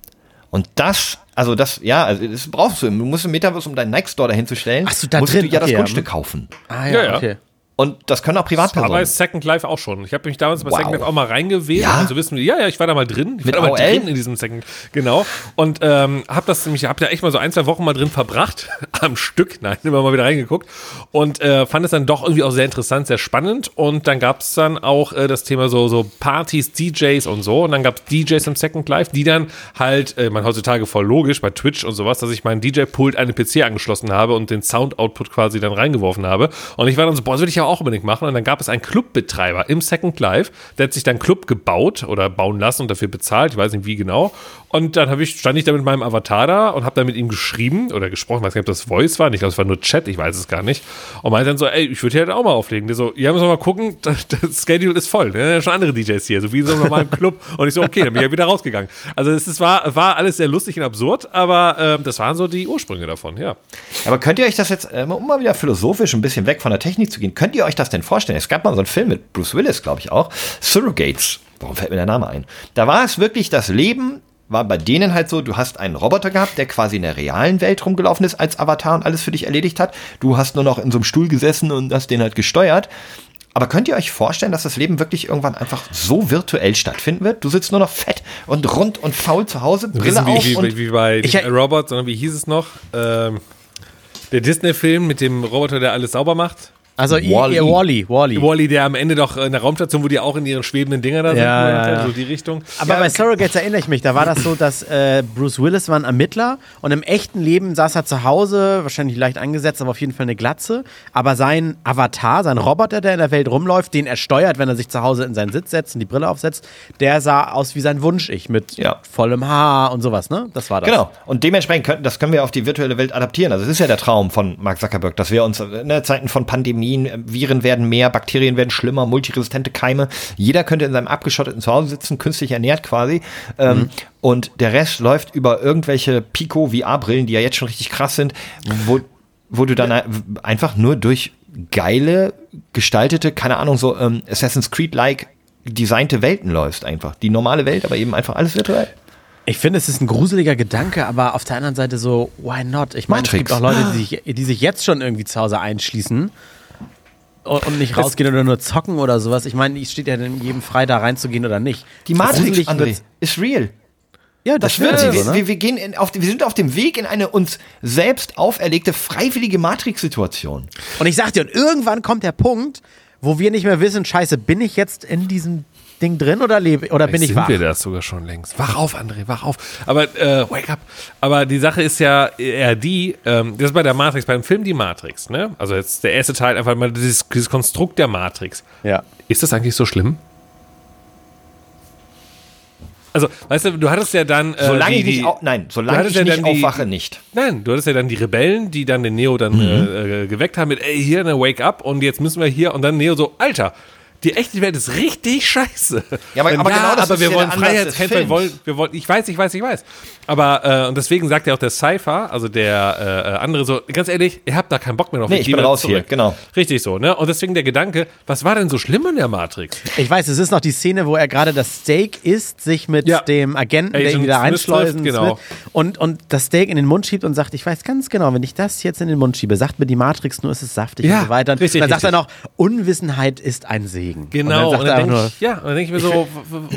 Und das, also das, ja, also das brauchst du. Du musst im Metaverse, um deinen Nike Store dahin zu stellen, Ach so, da musst drin? du ja okay, das Grundstück ja. kaufen. Ah ja, ja, okay. Und das können auch Privatpersonen. Aber bei Second Life auch schon. Ich habe mich damals bei wow. Second Life auch mal reingewählt. Ja? Also wissen wir, ja, ja, ich war da mal drin. Ich Mit war da mal drin in diesem Second. Genau. Und ähm, habe das nämlich, habe da echt mal so ein, zwei Wochen mal drin verbracht. am Stück. Nein, immer mal wieder reingeguckt. Und äh, fand es dann doch irgendwie auch sehr interessant, sehr spannend. Und dann gab es dann auch äh, das Thema so, so Partys, DJs und so. Und dann gab es DJs im Second Life, die dann halt, äh, man heutzutage voll logisch bei Twitch und sowas, dass ich meinen DJ-Pult an den PC angeschlossen habe und den Sound-Output quasi dann reingeworfen habe. Und ich war dann so, boah, das würde ich ja auch unbedingt machen. Und dann gab es einen Clubbetreiber im Second Life, der hat sich dann Club gebaut oder bauen lassen und dafür bezahlt, ich weiß nicht wie genau. Und dann ich, stand ich da mit meinem Avatar da und habe da mit ihm geschrieben oder gesprochen, weiß nicht, ob das Voice war, ich glaube, es war nur Chat, ich weiß es gar nicht. Und meinte dann so, ey, ich würde hier halt auch mal auflegen. Der so, ja, müssen wir mal gucken, das, das Schedule ist voll. Ne? Ja, schon andere DJs hier, so wie so normal im Club. Und ich so, okay, dann bin ich ja wieder rausgegangen. Also es ist, war, war alles sehr lustig und absurd, aber äh, das waren so die Ursprünge davon, ja. Aber könnt ihr euch das jetzt, äh, um mal wieder philosophisch ein bisschen weg von der Technik zu gehen, könnt ihr euch das denn vorstellen? Es gab mal so einen Film mit Bruce Willis, glaube ich auch, Surrogates. Warum fällt mir der Name ein? Da war es wirklich das Leben war bei denen halt so, du hast einen Roboter gehabt, der quasi in der realen Welt rumgelaufen ist als Avatar und alles für dich erledigt hat. Du hast nur noch in so einem Stuhl gesessen und hast den halt gesteuert. Aber könnt ihr euch vorstellen, dass das Leben wirklich irgendwann einfach so virtuell stattfinden wird? Du sitzt nur noch fett und rund und faul zu Hause, Brille wie, auf wie, und wie bei ich, Robot, sondern wie hieß es noch? Ähm, der Disney-Film mit dem Roboter, der alles sauber macht. Also Wally. Wally. Wally. Wally, der am Ende doch in der Raumstation, wo die auch in ihren schwebenden Dinger da sind, ja, ja. so die Richtung. Aber ja. bei Surrogates erinnere ich mich, da war das so, dass äh, Bruce Willis war ein Ermittler und im echten Leben saß er zu Hause, wahrscheinlich leicht angesetzt, aber auf jeden Fall eine Glatze. Aber sein Avatar, sein Roboter, der in der Welt rumläuft, den er steuert, wenn er sich zu Hause in seinen Sitz setzt und die Brille aufsetzt, der sah aus wie sein Wunsch-Ich mit vollem Haar und sowas, ne? Das war das. Genau. Und dementsprechend können, das können wir auf die virtuelle Welt adaptieren. Also es ist ja der Traum von Mark Zuckerberg, dass wir uns in Zeiten von Pandemien, Viren werden mehr, Bakterien werden schlimmer, multiresistente Keime. Jeder könnte in seinem abgeschotteten Zuhause sitzen, künstlich ernährt quasi. Ähm, mhm. Und der Rest läuft über irgendwelche Pico VR-Brillen, die ja jetzt schon richtig krass sind, wo, wo du dann einfach nur durch geile, gestaltete, keine Ahnung, so ähm, Assassin's Creed-like designte Welten läufst einfach. Die normale Welt, aber eben einfach alles virtuell. Ich finde, es ist ein gruseliger Gedanke, aber auf der anderen Seite so, why not? Ich meine, es gibt auch Leute, die sich, die sich jetzt schon irgendwie zu Hause einschließen und nicht rausgehen oder nur zocken oder sowas. Ich meine, es steht ja jedem frei, da reinzugehen oder nicht. Die Matrix, André, ist real. Ja, das, das wird sie. So, ne? wir, wir, gehen in, auf, wir sind auf dem Weg in eine uns selbst auferlegte freiwillige Matrix-Situation. Und ich sag dir, und irgendwann kommt der Punkt, wo wir nicht mehr wissen, scheiße, bin ich jetzt in diesem Ding drin oder lebe oder bin ich sind wach? wir das sogar schon längst. Wach auf, André, wach auf. Aber äh, wake up. Aber die Sache ist ja eher die, ähm, das ist bei der Matrix, beim Film die Matrix, ne? Also jetzt der erste Teil einfach mal dieses, dieses Konstrukt der Matrix. Ja. Ist das eigentlich so schlimm? Also, weißt du, du hattest ja dann. Äh, solange die, ich nicht, au nein, solange ich ja nicht aufwache, nicht. Nein, du hattest ja dann die Rebellen, die dann den Neo dann mhm. äh, geweckt haben mit, ey, hier, eine Wake up und jetzt müssen wir hier und dann Neo so, Alter, die echte Welt ist richtig scheiße. Ja, aber, aber ja, genau das aber wir wollen Freiheitskämpfer, wir wollen, wir wollen, ich weiß, ich weiß, ich weiß. Aber, äh, und deswegen sagt ja auch der Cypher, also der äh, andere so, ganz ehrlich, ihr habt da keinen Bock mehr drauf. Nee, ich, bin raus zurück. hier, genau. Richtig so, ne? Und deswegen der Gedanke, was war denn so schlimm in der Matrix? Ich weiß, es ist noch die Szene, wo er gerade das Steak isst, sich mit ja. dem Agenten, Agent der ihn wieder einschleusen genau. und, und das Steak in den Mund schiebt und sagt, ich weiß ganz genau, wenn ich das jetzt in den Mund schiebe, sagt mir die Matrix nur, ist es saftig ja, und so weiter. Richtig, und dann richtig. sagt er noch, Unwissenheit ist ein Segen. Genau. Und dann, dann denke ich, ja, dann denke ich mir so,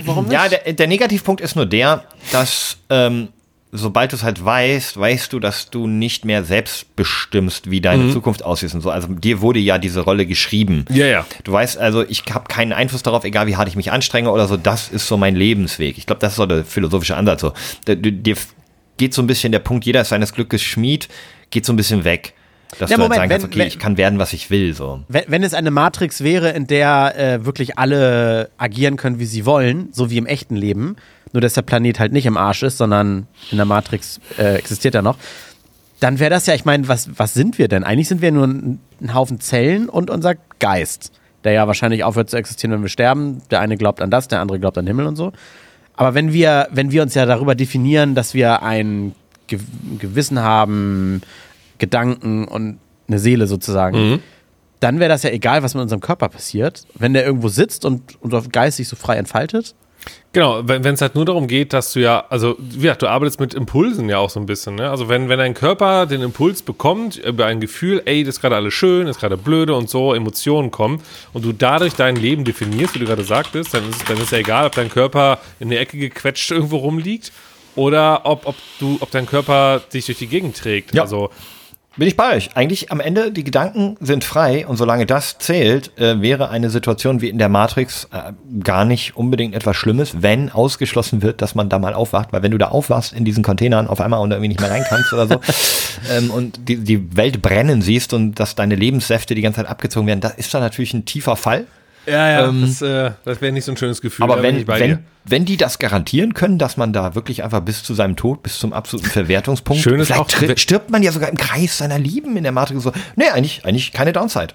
warum nicht? Ja, der, der Negativpunkt ist nur der, dass ähm, sobald du es halt weißt, weißt du, dass du nicht mehr selbst bestimmst, wie deine mhm. Zukunft aussieht und so. Also dir wurde ja diese Rolle geschrieben. Ja, ja. Du weißt also, ich habe keinen Einfluss darauf, egal wie hart ich mich anstrenge oder so. Das ist so mein Lebensweg. Ich glaube, das ist so der philosophische Ansatz. So. Dir geht so ein bisschen der Punkt, jeder ist seines Glückes Schmied, geht so ein bisschen weg. Dass ja, du halt Moment, halt sagen kannst, okay, wenn, ich kann werden, was ich will. So. Wenn, wenn es eine Matrix wäre, in der äh, wirklich alle agieren können, wie sie wollen, so wie im echten Leben, nur dass der Planet halt nicht im Arsch ist, sondern in der Matrix äh, existiert er noch, dann wäre das ja, ich meine, was, was sind wir denn? Eigentlich sind wir nur ein, ein Haufen Zellen und unser Geist, der ja wahrscheinlich aufhört zu existieren, wenn wir sterben. Der eine glaubt an das, der andere glaubt an den Himmel und so. Aber wenn wir, wenn wir uns ja darüber definieren, dass wir ein Gewissen haben, Gedanken und eine Seele sozusagen, mhm. dann wäre das ja egal, was mit unserem Körper passiert. Wenn der irgendwo sitzt und unser Geist sich so frei entfaltet, Genau, wenn es halt nur darum geht, dass du ja, also ja, du arbeitest mit Impulsen ja auch so ein bisschen. Ne? Also wenn, wenn dein Körper den Impuls bekommt über ein Gefühl, ey, das ist gerade alles schön, das ist gerade blöde und so, Emotionen kommen und du dadurch dein Leben definierst, wie du gerade sagtest, dann ist, es, dann ist ja egal, ob dein Körper in der Ecke gequetscht irgendwo rumliegt oder ob, ob, du, ob dein Körper dich durch die Gegend trägt. Ja. Also Bin ich bei euch. Eigentlich am Ende, die Gedanken sind frei und solange das zählt, äh, wäre eine Situation wie in der Matrix äh, gar nicht unbedingt etwas Schlimmes, wenn ausgeschlossen wird, dass man da mal aufwacht. Weil wenn du da aufwachst in diesen Containern auf einmal und irgendwie nicht mehr rein kannst oder so ähm, und die, die Welt brennen siehst und dass deine Lebenssäfte die ganze Zeit abgezogen werden, da ist da natürlich ein tiefer Fall. Ja, ja, Ähm, das, äh, das wäre nicht so ein schönes Gefühl. Aber wenn, dir. wenn, wenn die das garantieren können, dass man da wirklich einfach bis zu seinem Tod, bis zum absoluten Verwertungspunkt, Schön ist vielleicht auch, stirbt man ja sogar im Kreis seiner Lieben in der Matrix. So, nee, eigentlich, eigentlich keine Downside.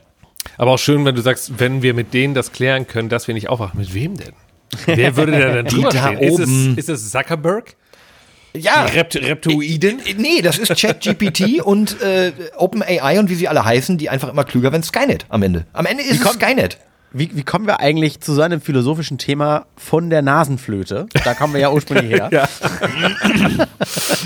Aber auch schön, wenn du sagst, wenn wir mit denen das klären können, dass wir nicht aufwachen. Mit wem denn? Wer würde da denn drüber da stehen? Ist es, oben. ist es Zuckerberg? Ja, Rept Reptoiden? Nee, das ist ChatGPT und äh, OpenAI und wie sie alle heißen, die einfach immer klüger werden. Skynet am Ende. Am Ende ist es Skynet. Wie, wie kommen wir eigentlich zu so einem philosophischen Thema von der Nasenflöte? Da kommen wir ja ursprünglich her. Ja.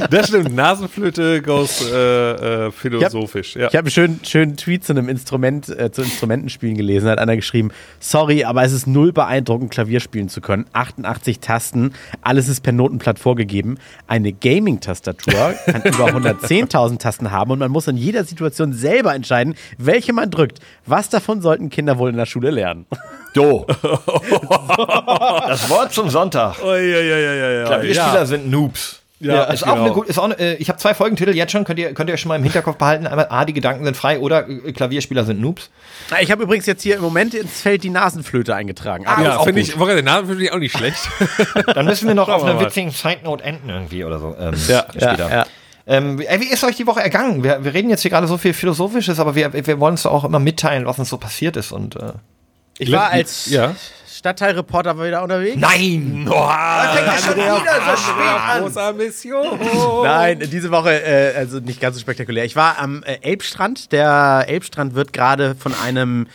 das stimmt. Nasenflöte goes äh, äh, philosophisch. Ja. Ich habe einen schönen, schönen Tweet zu einem Instrument, äh, zu Instrumentenspielen gelesen. Da hat einer geschrieben: Sorry, aber es ist null beeindruckend, Klavier spielen zu können. 88 Tasten, alles ist per Notenblatt vorgegeben. Eine Gaming-Tastatur kann über 110.000 Tasten haben und man muss in jeder Situation selber entscheiden, welche man drückt. Was davon sollten Kinder wohl in der Schule lernen? Jo. das Wort zum Sonntag. Oh, ja, ja, ja, ja, ja. Klavierspieler sind Noobs. Ja, ist genau. auch eine gut, ist auch eine, äh, ich habe zwei Folgentitel jetzt schon, könnt ihr, könnt ihr schon mal im Hinterkopf behalten. Einmal A, die Gedanken sind frei oder äh, Klavierspieler sind Noobs. Ich habe übrigens jetzt hier im Moment ins Feld die Nasenflöte eingetragen. Aber Ja, auch finde gut. ich, der finde ich auch nicht schlecht. Dann müssen wir noch auf wir einer witzigen Side Note enden irgendwie oder so. Ähm, Ja, später. ja. Ähm, ey, wie ist euch die Woche ergangen? Wir, wir reden jetzt hier gerade so viel Philosophisches, aber wir, wir wollen uns doch auch immer mitteilen, was uns so passiert ist. Und äh, ich war als Ja. Stadtteilreporter wieder unterwegs. Nein! Oh, fängt das schon wieder so spät an. Großer Mission. Nein, diese Woche, äh, also nicht ganz so spektakulär. Ich war am äh, Elbstrand. Der Elbstrand wird gerade von einem,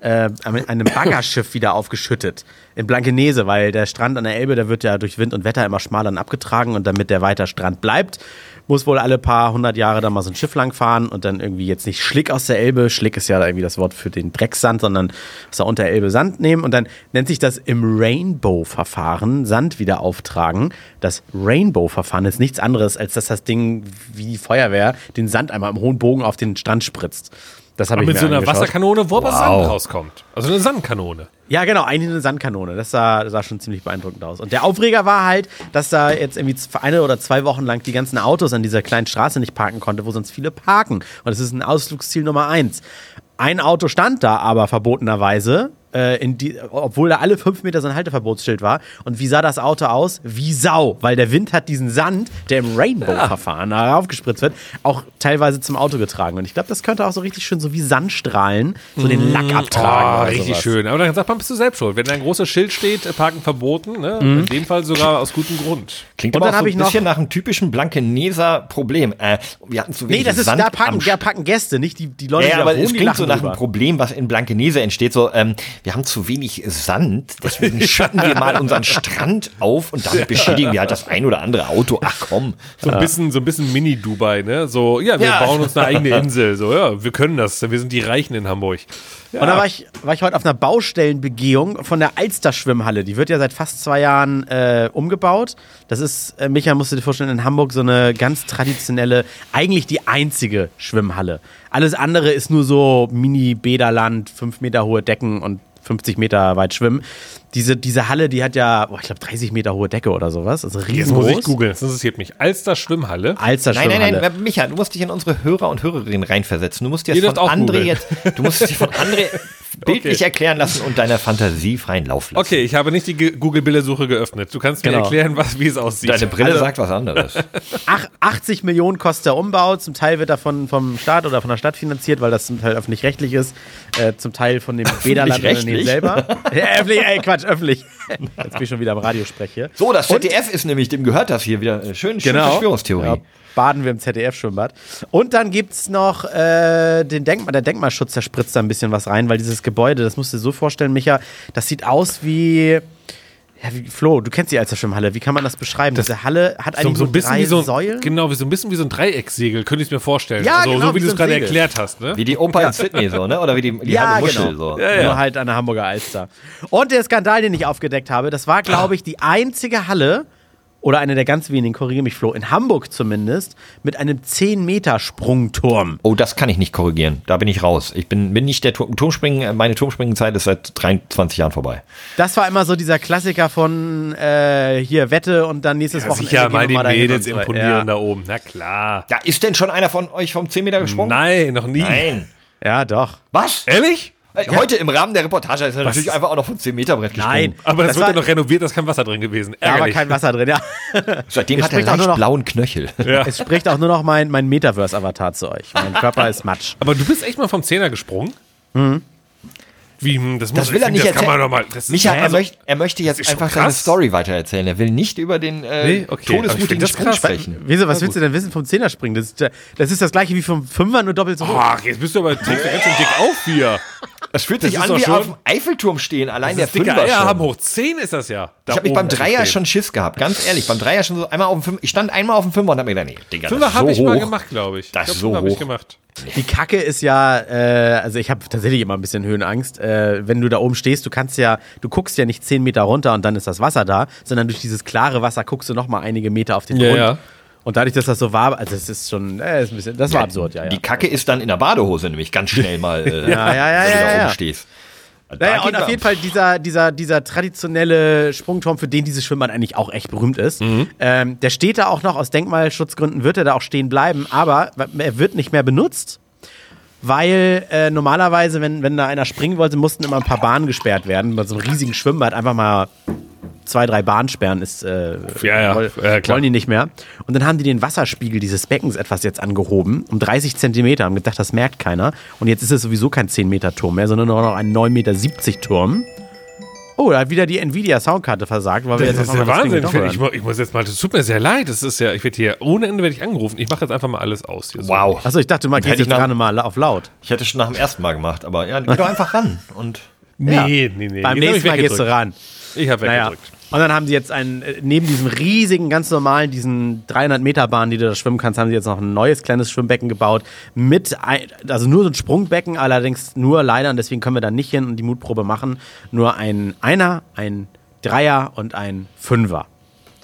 äh, einem Baggerschiff wieder aufgeschüttet. In Blankenese, weil der Strand an der Elbe, der wird ja durch Wind und Wetter immer schmaler und abgetragen. Und damit der weiter Strand bleibt, muss wohl alle paar hundert Jahre da mal so ein Schiff langfahren und dann irgendwie jetzt nicht Schlick aus der Elbe, Schlick ist ja irgendwie das Wort für den Drecksand, sondern aus der Unterelbe Sand nehmen und dann nennt sich das im Rainbow-Verfahren Sand wieder auftragen. Das Rainbow-Verfahren ist nichts anderes, als dass das Ding wie die Feuerwehr den Sand einmal im hohen Bogen auf den Strand spritzt. Das habe ich Mit mir so einer angeschaut. Wasserkanone, wo aber Sand rauskommt. Also eine Sandkanone. Ja, genau, eigentlich eine Sandkanone. Das sah, sah schon ziemlich beeindruckend aus. Und der Aufreger war halt, dass da jetzt irgendwie eine oder zwei Wochen lang die ganzen Autos an dieser kleinen Straße nicht parken konnte, wo sonst viele parken. Und das ist ein Ausflugsziel Nummer eins. Ein Auto stand da aber verbotenerweise, äh, in die, obwohl da alle fünf Meter so ein Halteverbotsschild war. Und wie sah das Auto aus? Wie Sau, weil der Wind hat diesen Sand, der im Rainbow-Verfahren da aufgespritzt wird, auch teilweise zum Auto getragen. Und ich glaube, das könnte auch so richtig schön so wie Sandstrahlen so den Lack abtragen. Oh, richtig sowas. schön. Aber dann sagt man, bist du selbst schuld. Wenn da ein großes Schild steht, äh, Parken verboten, ne? in dem Fall sogar aus gutem Grund. Klingt Und aber dann auch so ich ein noch- bisschen nach einem typischen Blankeneser Problem. Äh, wir hatten zu wenig Nee, das ist, Sand da packen, am da packen Gäste, nicht die, die Leute, Ja, ja, die aber es klingt so nach einem. Problem, was in Blankenese entsteht. So, ähm, wir haben zu wenig Sand, deswegen schütten wir mal unseren Strand auf und damit beschädigen wir halt das ein oder andere Auto. Ach komm. So ein bisschen, so ein bisschen Mini-Dubai, ne? So, ja, wir Ja. bauen uns eine eigene Insel. So, ja, wir können das. Wir sind die Reichen in Hamburg. Und da war ich, war ich heute auf einer Baustellenbegehung von der Alster-Schwimmhalle. Die wird ja seit fast zwei Jahren äh, umgebaut. Das ist, äh, Micha, musst du dir vorstellen, in Hamburg so eine ganz traditionelle, eigentlich die einzige Schwimmhalle. Alles andere ist nur so Mini-Bäderland, fünf Meter hohe Decken und 50 Meter weit schwimmen. Diese, diese Halle, die hat ja, boah, ich glaube, 30 Meter hohe Decke oder sowas. Also Jetzt riesengroß. muss ich googeln, das interessiert mich. Alster Schwimmhalle. Alster Nein, Schwimmhalle. nein, nein, Micha, du musst dich in unsere Hörer und Hörerinnen reinversetzen. Du musst dir von André jetzt, du musst dir von André bildlich erklären lassen und deiner Fantasie freien Lauf lassen. Okay, ich habe nicht die Google-Bildersuche geöffnet. Du kannst mir Genau. erklären, was, wie es aussieht. Deine Brille Also- sagt was anderes. Ach, 80 Millionen kostet der Umbau. Zum Teil wird davon vom Staat oder von der Stadt finanziert, weil das zum Teil öffentlich-rechtlich ist. Äh, zum Teil von dem Bäderlandunternehmen selber. ja, öffentlich, ey, Quatsch, öffentlich. Jetzt bin ich schon wieder am Radiosprech hier. So, das ZDF ist nämlich, dem gehört das hier wieder. Äh, Schön, schön Genau. Verschwörungstheorie. Ja, baden wir im ZDF-Schwimmbad. Und dann gibt es noch äh, den Denkmal, der Denkmalschutz, der spritzt da ein bisschen was rein, weil dieses Gebäude, das musst du dir so vorstellen, Micha, das sieht aus wie. Ja, wie, Flo, du kennst die Alsterschwimmhalle. Wie kann man das beschreiben? Diese Halle hat eigentlich so, so, ein bisschen drei wie so ein, Säulen. Genau, wie so ein bisschen wie so ein Dreiecksegel, könnte ich mir vorstellen. Ja, also, genau, so wie wie du es gerade Segel. erklärt hast, ne? Wie die Oper in Sydney so, ne? Oder wie die, die ja, halbe Muschel genau. so. Ja, ja. Nur halt an der Hamburger Alster. Und der Skandal, den ich aufgedeckt habe, das war, glaube ich, die einzige Halle, oder eine der ganz wenigen, korrigiere mich, Flo, in Hamburg zumindest, mit einem 10-Meter-Sprungturm. Oh, das kann ich nicht korrigieren. Da bin ich raus. Ich bin, bin nicht der Turm, Turmspringen. Meine Turmspringenzeit ist seit 23 Jahren vorbei. Das war immer so dieser Klassiker von äh, hier Wette und dann nächstes Ja, Wochenende. sicher, mal die Mädels imponieren Ja. da oben. Na klar. Ja, ist denn schon einer von euch vom 10 Meter gesprungen? Nein, noch nie. Nein. ja, doch. Was? Ehrlich? Äh, Heute im Rahmen der Reportage ist er natürlich einfach auch noch vom 10 Meter Brett gesprungen. Nein. Aber das, Das wird war- ja noch renoviert, da ist kein Wasser drin gewesen. Da war Ärgerlich. kein Wasser drin, ja. Seitdem Es hat er spricht auch nur leicht noch- blauen Knöchel. Es spricht auch nur noch mein, mein Metaverse-Avatar zu euch. Mein Körper ist Matsch. Aber du bist echt mal vom Zehner gesprungen? Wie, hm, das, muss, Das will er ich nicht finde, das kann erzählen. man doch mal. Micha, er, möcht, er möchte jetzt einfach seine. Story weitererzählen. Er will nicht über den äh, Nee, okay, todesmutigen das Sprung krass. sprechen. Wieso, was willst du denn wissen vom Zehnerspringen? Das ist, das ist das gleiche wie vom Fünfer, nur doppelt so hoch. Ach, jetzt bist du aber trägst du ganz schön dick auf hier. Das fühlt Das sich an wie schon- auf dem Eiffelturm stehen. Allein der Das dicke Fünfer Eier schon. haben hoch 10 ist das ja. Da Ich habe mich beim Dreier schon Schiss gehabt. Ganz ehrlich, beim Dreier schon so einmal auf dem Fünfer. Ich stand einmal auf dem Fünfer und hab mir gedacht, nee, Digga, Fünfer das habe ist ich so mal hoch. gemacht, glaube ich. Das ich glaub, so Fünfer habe ich hoch. gemacht. Die Kacke ist ja, äh, also ich habe tatsächlich immer ein bisschen Höhenangst. Äh, wenn du da oben stehst, du kannst ja, du guckst ja nicht 10 Meter runter und dann ist das Wasser da, sondern durch dieses klare Wasser guckst du noch mal einige Meter auf den Ja, Grund. ja. Und dadurch, dass das so war, also es ist schon, äh, ist ein bisschen, das war absurd, ja, ja. Die Kacke ist dann in der Badehose nämlich ganz schnell mal, äh, Ja, ja, ja, wenn du ja, da ja. oben stehst. Da Naja, und auf jeden Fall dieser, dieser, dieser traditionelle Sprungturm, für den dieses Schwimmbad eigentlich auch echt berühmt ist, ähm, der steht da auch noch, aus Denkmalschutzgründen wird er da auch stehen bleiben, aber er wird nicht mehr benutzt, weil äh, normalerweise, wenn, wenn da einer springen wollte, mussten immer ein paar Bahnen gesperrt werden. Bei so einem riesigen Schwimmbad einfach mal zwei, drei Bahnen sperren ist, äh, Ja, ja. woll- Ja, klar. wollen die nicht mehr. Und dann haben die den Wasserspiegel dieses Beckens etwas jetzt angehoben, um 30 Zentimeter, haben gedacht, das merkt keiner. Und jetzt ist es sowieso kein 10 Meter Turm mehr, sondern nur noch ein 9,70 Meter Turm. Oh, da hat wieder die Nvidia Soundkarte versagt, weil wir jetzt Das ist auf ja das Wahnsinn. doch Ich, ich, muss jetzt mal, das tut mir sehr leid. Das ist ja, ich werde hier, ohne Ende werde ich angerufen. Ich mache jetzt einfach mal alles aus hier. so. Wow. Achso, ich dachte mal, Hätte gehst ich jetzt gerade mal auf laut. Ich hätte schon nach dem ersten Mal gemacht, aber ja, geh doch einfach ran. Und Nee, Ja. nee, nee. Beim Jetzt nächsten Mal gehst du ran. Ich habe Naja. weggedrückt. Und dann haben sie jetzt einen, äh, neben diesem riesigen, ganz normalen, diesen 300 Meter Bahn, die du da schwimmen kannst, haben sie jetzt noch ein neues kleines Schwimmbecken gebaut. Mit, ein, also nur so ein Sprungbecken, allerdings nur leider, und deswegen können wir da nicht hin und die Mutprobe machen, nur ein Einer, ein Dreier und ein Fünfer.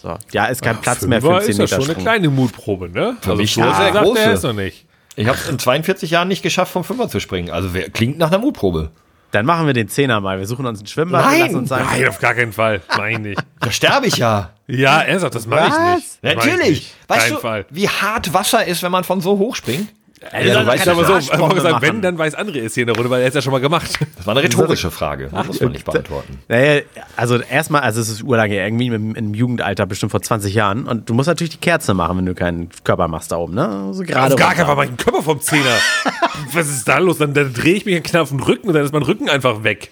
So, ja, ist kein Platz mehr für Fünfer einen 10 ist ja Meter schon eine kleine Mutprobe, ne? Für mich so eine sehr sagt große. er es noch nicht. ich habe es in 42 Jahren nicht geschafft, vom Fünfer zu springen. Also wer, klingt nach einer Mutprobe. Dann machen wir den Zehner mal. Wir suchen uns ein Schwimmbad. Nein, lassen uns sagen, Nein, auf gar keinen Fall. Nein, nicht. Da sterbe ich ja. Ja, ernsthaft, das mache ich nicht. Das mach ich Natürlich. nicht. Weißt Keinen du, Fall. wie hart Wasser ist, wenn man von so hoch springt? Ja, soll du doch weißt aber so, machen. wenn, dann weiß André ist hier in der Runde, weil er es ja schon mal gemacht. Das war eine rhetorische Frage. Das muss man nicht beantworten. Naja, also erstmal, also es ist urlange, irgendwie im, im Jugendalter, bestimmt vor 20 Jahren. Und du musst natürlich die Kerze machen, wenn du keinen Körper machst da oben, ne? So gerade Auf gar keinen Fall mach ich einen Körper vom Zehner. Was ist da los? Dann, dann drehe ich mich knapp auf den Rücken und dann ist mein Rücken einfach weg.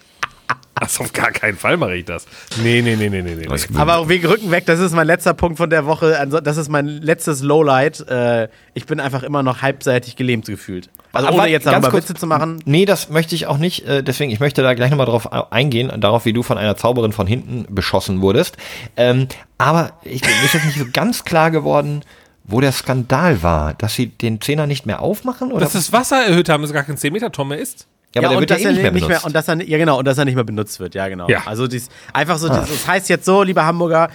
Also auf gar keinen Fall mache ich das. Nee, nee, nee, nee, nee, nee. Aber auch wegen Rücken weg, das ist mein letzter Punkt von der Woche. Also, Das ist mein letztes Lowlight. Äh, Ich bin einfach immer noch halbseitig gelähmt gefühlt. Also Aber ohne jetzt ganz darüber kurz- Witze zu machen. Nee, das möchte ich auch nicht. äh, Deswegen, ich möchte da gleich nochmal drauf au- eingehen, darauf, wie du von einer Zauberin von hinten beschossen wurdest. Ähm, aber ich, mir ist jetzt nicht so ganz klar geworden, wo der Skandal war, dass sie den Zehner nicht mehr aufmachen? Oder? Dass das Wasser erhöht haben, dass es gar kein 10-Meter-Turm mehr ist? Ja, aber der wird ja eh nicht mehr benutzt. und dass er, ja genau, und dass er nicht mehr benutzt wird, ja genau. Ja. Also dies, einfach so, das, das heißt jetzt so, liebe Hamburger,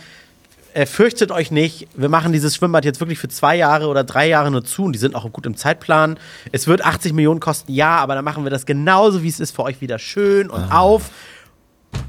äh, fürchtet euch nicht, wir machen dieses Schwimmbad jetzt wirklich für zwei Jahre oder drei Jahre nur zu und die sind auch gut im Zeitplan. Es wird 80 Millionen kosten, ja, aber dann machen wir das genauso, wie es ist, für euch wieder schön und Ah. auf.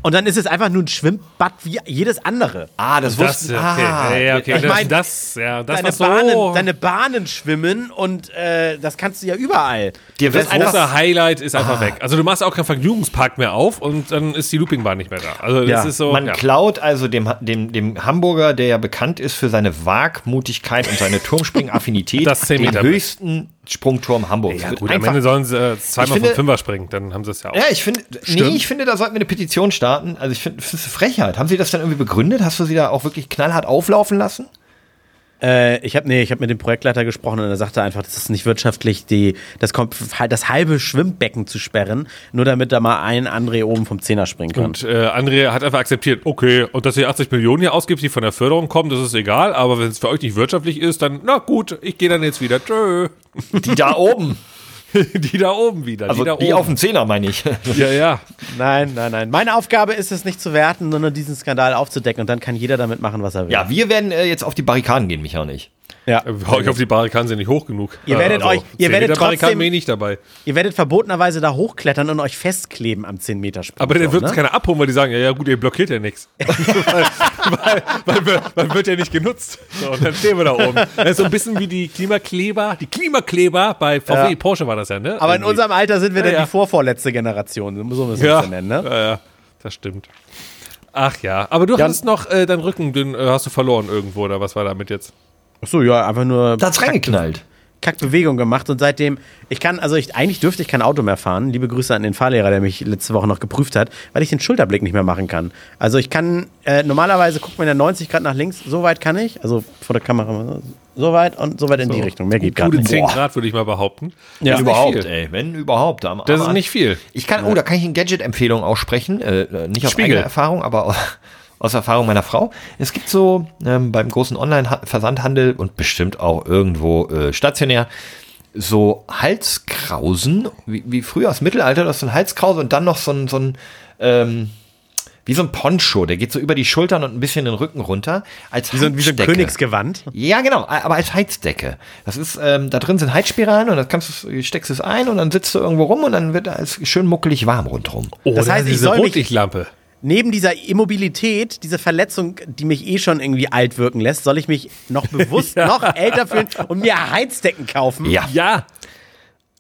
Und dann ist es einfach nur ein Schwimmbad wie jedes andere. ah, das Das, wussten okay. ah, ja, ja, okay. ich das, mein, das, ja, das deine, so. Bahnen, deine Bahnen schwimmen und äh, das kannst du ja überall. Dir das große einfach, Highlight ist einfach weg. Also du machst auch keinen Vergnügungspark mehr auf und dann ist die Loopingbahn nicht mehr da. Also das Ja, ist so. man ja. klaut also dem, dem, dem Hamburger, der ja bekannt ist für seine Wagmutigkeit und seine Turmspringaffinität, Das 10 den höchsten Sprungturm Hamburgs. Ja, gut, am Ende sollen sie äh, zweimal finde- vom Fünfer springen, dann haben sie es ja auch. Ja, ich finde, nee, ich finde, da sollten wir eine Petition starten. Also ich finde, das ist eine Frechheit. Haben Sie das dann irgendwie begründet? Hast du sie da auch wirklich knallhart auflaufen lassen? Äh, ich habe nee, ich hab mit dem Projektleiter gesprochen und er sagte einfach, das ist nicht wirtschaftlich, die, das, kommt, das halbe Schwimmbecken zu sperren, nur damit da mal ein André oben vom Zehner springen kann. Und äh, André hat einfach akzeptiert, okay, und dass ihr 80 Millionen hier ausgibt, die von der Förderung kommen, das ist egal, aber wenn es für euch nicht wirtschaftlich ist, dann, na gut, ich gehe dann jetzt wieder. Tschö. Die da oben. die da oben wieder. Also die, da die oben. auf dem Zehner, meine ich. Ja, ja. Nein, nein, nein. Meine Aufgabe ist es nicht zu werten, sondern diesen Skandal aufzudecken und dann kann jeder damit machen, was er will. Ja, wir werden äh, jetzt auf die Barrikaden gehen, Micha und ich. Ja. Hau ich auf die Barrikaden sind nicht hoch genug. Ihr werdet euch- ihr 10 werdet Meter Barrikaden trotzdem- bin ich nicht dabei. Ihr werdet verbotenerweise da hochklettern und euch festkleben am 10 Meter Sprung. Aber dann wird ne? es keiner abholen, weil die sagen, ja, ja gut, ihr blockiert ja nichts. weil, weil, weil, weil wird ja nicht genutzt. So, und dann stehen wir da oben. Das ist so ein bisschen wie die Klimakleber, die Klimakleber bei VW, Ja. Porsche war das ja, ne? Aber in Irgendwie. unserem Alter sind wir Ja, dann ja. die vorvorletzte Generation. So müssen wir ja, es ja nennen, ne? ja, ja, das stimmt. Ach ja, aber du Ja. hast noch äh, deinen Rücken, den äh, hast du verloren irgendwo, oder was war damit jetzt? Achso, ja, einfach nur Da hat's reingeknallt. Kackbewegung gemacht und seitdem, ich kann, also ich, eigentlich dürfte ich kein Auto mehr fahren. Liebe Grüße an den Fahrlehrer, der mich letzte Woche noch geprüft hat, weil ich den Schulterblick nicht mehr machen kann. Also ich kann, äh, normalerweise guckt man ja 90 Grad nach links, so weit kann ich, also vor der Kamera, so weit und so weit in die Richtung. Mehr geht gar Gute nicht. 10 Boah. Grad, würde ich mal behaupten. Ja. Ist überhaupt, viel. ey. Wenn überhaupt. Am, Das am- ist nicht viel. Ich kann, oh, da kann ich eine Gadget-Empfehlung aussprechen. Äh, nicht aus Spiegel. eigener Erfahrung, aber aus Erfahrung meiner Frau. Es gibt so ähm, beim großen Online-Versandhandel und bestimmt auch irgendwo äh, stationär so Halskrausen, wie, wie früher aus Mittelalter, das ist so ein Halskrause und dann noch so ein, so ein ähm, wie so ein Poncho, der geht so über die Schultern und ein bisschen den Rücken runter. Als Wie so, ein- wie so ein. Königsgewand. Ja, genau, aber als Heizdecke. Das ist, ähm, da drin sind Heizspiralen und das kannst du, steckst es ein und dann sitzt du irgendwo rum und dann wird es schön muckelig warm rundherum. Oh, Das heißt, ich soll mich-. Neben dieser Immobilität, diese Verletzung, die mich eh schon irgendwie alt wirken lässt, soll ich mich noch bewusst noch älter fühlen und mir Heizdecken kaufen? Ja, Ja,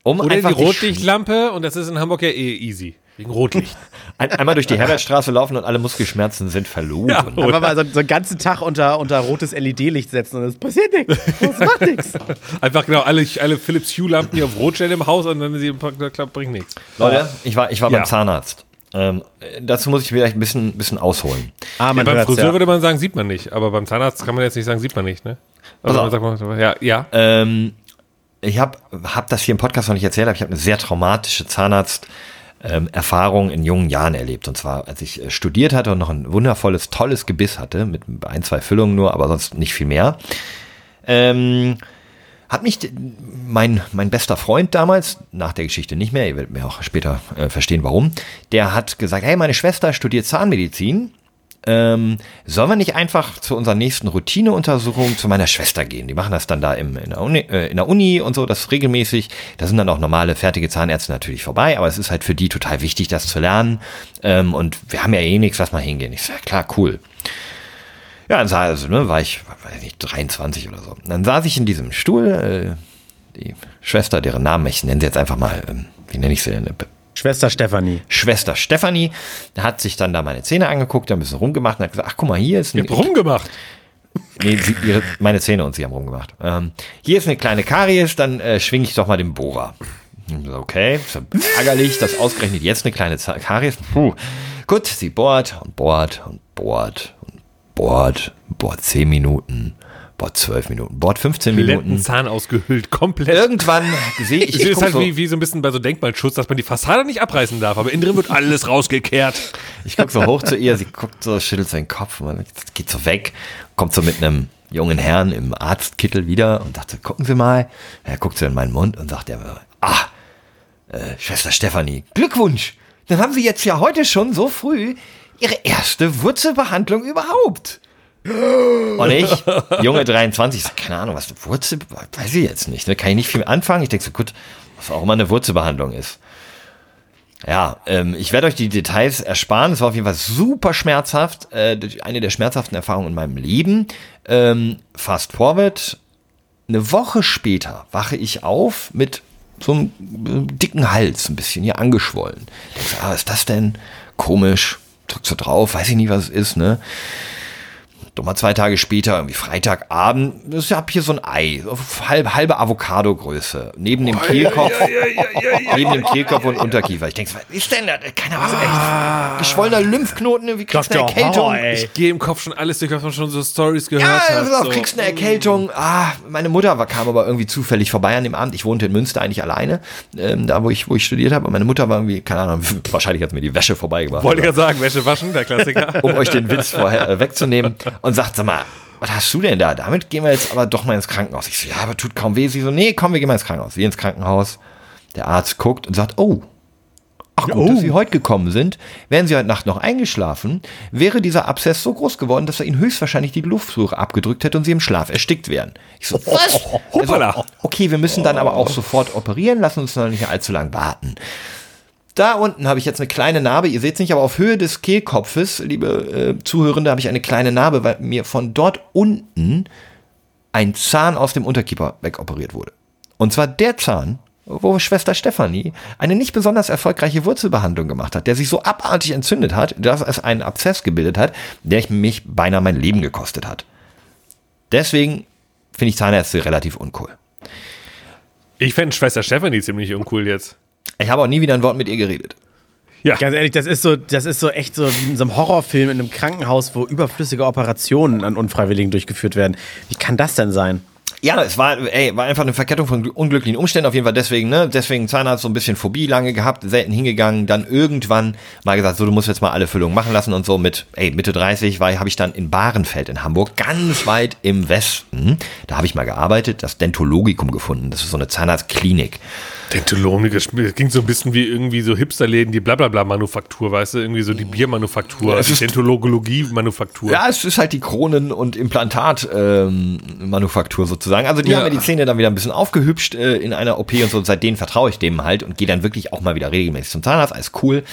um oder die einfach die Rotlichtlampe und das ist in Hamburg ja eh easy. Wegen Rotlicht. ein, einmal durch die Herbertstraße laufen und alle Muskelschmerzen sind verloren. Ja. Einfach mal so, so einen ganzen Tag unter, unter rotes LED-Licht setzen und es passiert nichts. Es macht nichts. Einfach genau alle, alle Philips Hue-Lampen hier auf Rot stellen im Haus und dann sie klappt, bringt nichts. Leute, ich war, ich war Ja. beim Zahnarzt. Ähm, dazu muss ich vielleicht ein bisschen, bisschen ausholen. Ah, Ja, beim Friseur ja. würde man sagen, sieht man nicht. Aber beim Zahnarzt kann man jetzt nicht sagen, sieht man nicht, ne? Also man sagt man, ja, ja. Ähm, ich habe hab das hier im Podcast noch nicht erzählt, aber ich habe eine sehr traumatische Zahnarzt. ähm, Erfahrung in jungen Jahren erlebt. Und zwar, als ich äh, studiert hatte und noch ein wundervolles, tolles Gebiss hatte, mit ein, zwei Füllungen nur, aber sonst nicht viel mehr. Ähm, hat mich mein, mein bester Freund damals, nach der Geschichte nicht mehr, ihr werdet mir auch später äh, verstehen, warum, der hat gesagt, hey, meine Schwester studiert Zahnmedizin. Ähm, sollen wir nicht einfach zu unserer nächsten Routineuntersuchung zu meiner Schwester gehen? Die machen das dann da im, in, der Uni, äh, in der Uni und so, das regelmäßig. Da sind dann auch normale, fertige Zahnärzte natürlich vorbei, aber es ist halt für die total wichtig, das zu lernen. Ähm, und wir haben ja eh nichts, lass mal hingehen. Ich sag, klar, cool. Ja, dann sah, also, ne, war ich, weiß nicht, 23 oder so. Und dann saß ich in diesem Stuhl, äh, die Schwester, deren Namen, ich nenne sie jetzt einfach mal, ähm, wie nenne ich sie denn? Schwester Stefanie. Schwester Stefanie hat sich dann da meine Zähne angeguckt, ein bisschen rumgemacht und hat gesagt, ach guck mal, hier ist ein, Rumgemacht. nee, sie, ihre, meine Zähne und sie haben rumgemacht. Ähm, hier ist eine kleine Karies, dann äh, schwinge ich doch mal den Bohrer. Okay, ärgerlich, dass ausgerechnet jetzt eine kleine Karies. Puh. Gut, sie bohrt und bohrt und bohrt bohrt, bohrt 10 Minuten, bohrt 12 Minuten, bohrt 15 Minuten Minuten. Zahn ausgehüllt, komplett. Irgendwann sehe ich, Es ich ist guck halt so, wie, wie so ein bisschen bei so Denkmalschutz, dass man die Fassade nicht abreißen darf, aber innen drin wird alles rausgekehrt. Ich guck so hoch zu ihr, sie guckt so, schüttelt seinen Kopf, man geht so weg, kommt so mit einem jungen Herrn im Arztkittel wieder und dachte, gucken Sie mal. Er guckt so in meinen Mund und sagt, er, ah, äh, Schwester Stefanie, Glückwunsch. Dann haben Sie jetzt ja heute schon so früh Ihre erste Wurzelbehandlung überhaupt. Und ich, Junge 23, sag, keine Ahnung, was Wurzel, weiß ich jetzt nicht, ne? kann ich nicht viel anfangen. Ich denke so, gut, was auch immer eine Wurzelbehandlung ist. Ja, ähm, ich werde euch die Details ersparen. Es war auf jeden Fall super schmerzhaft. Äh, eine der schmerzhaften Erfahrungen in meinem Leben. Ähm, fast forward. Eine Woche später wache ich auf mit so einem äh, dicken Hals, ein bisschen hier angeschwollen. Denkst, ah, was ist das denn? Komisch. Drückst du drauf, weiß ich nicht, was es ist, ne? Doch mal zwei Tage später, irgendwie Freitagabend, ich habe hier so ein Ei, halb, halbe Avocado-Größe, neben dem Kehlkopf, neben dem Kehlkopf und Unterkiefer. Ich denke, was ist denn da? Keiner was ah. echt. Geschwollener Lymphknoten, irgendwie kriegst du eine Erkältung. Horror, ich gehe im Kopf schon alles durch, was man schon so Stories gehört ja, hat. Ja, so. kriegst eine Erkältung. Ah, meine Mutter war, kam aber irgendwie zufällig vorbei an dem Abend. Ich wohnte in Münster eigentlich alleine, ähm, da wo ich, wo ich studiert habe. Und meine Mutter war irgendwie, keine Ahnung, wahrscheinlich hat mir die Wäsche vorbeigebracht. Wollte ja sagen, Wäsche waschen, der Klassiker. um euch den Witz vorher äh, wegzunehmen und sagt, sag mal, was hast du denn da? Damit gehen wir jetzt aber doch mal ins Krankenhaus. Ich so, ja, aber tut kaum weh. Sie so, nee, komm, wir gehen mal ins Krankenhaus. Wir ins Krankenhaus. Der Arzt guckt und sagt, oh, Ach gut, oh. dass Sie heute gekommen sind. Wären Sie heute Nacht noch eingeschlafen, wäre dieser Abszess so groß geworden, dass er Ihnen höchstwahrscheinlich die Luftröhre abgedrückt hätte und Sie im Schlaf erstickt wären. Ich so, was? Also, okay, wir müssen dann aber auch sofort operieren, lassen uns noch nicht allzu lang warten. Da unten habe ich jetzt eine kleine Narbe. Ihr seht es nicht, aber auf Höhe des Kehlkopfes, liebe äh, Zuhörende, habe ich eine kleine Narbe, weil mir von dort unten ein Zahn aus dem Unterkiefer wegoperiert wurde. Und zwar der Zahn, wo Schwester Stefanie eine nicht besonders erfolgreiche Wurzelbehandlung gemacht hat, der sich so abartig entzündet hat, dass es einen Abszess gebildet hat, der mich beinahe mein Leben gekostet hat. Deswegen finde ich Zahnärzte relativ uncool. Ich fände Schwester Stefanie ziemlich uncool jetzt. Ich habe auch nie wieder ein Wort mit ihr geredet. Ja. Ganz ehrlich, das ist so, das ist so echt so wie in so einem Horrorfilm in einem Krankenhaus, wo überflüssige Operationen an Unfreiwilligen durchgeführt werden. Wie kann das denn sein? Ja, es war, ey, war einfach eine Verkettung von unglücklichen Umständen, auf jeden Fall deswegen, ne, deswegen Zahnarzt so ein bisschen Phobie lange gehabt, selten hingegangen, dann irgendwann mal gesagt, so, du musst jetzt mal alle Füllungen machen lassen und so mit, ey, Mitte 30 war, habe ich dann in Bahrenfeld in Hamburg, ganz weit im Westen, da habe ich mal gearbeitet, das Dentologikum gefunden, das ist so eine Zahnarztklinik. Dentolomik, das ging so ein bisschen wie irgendwie so Hipsterläden, die Blablabla-Manufaktur, weißt du, irgendwie so die Biermanufaktur, ja, die Dentologie-Manufaktur. Ja, es ist halt die Kronen- und Implantat-Manufaktur ähm, sozusagen. Also die ja. haben ja die Zähne dann wieder ein bisschen aufgehübscht äh, in einer OP und so. Und seitdem vertraue ich dem halt und gehe dann wirklich auch mal wieder regelmäßig zum Zahnarzt. Alles cool.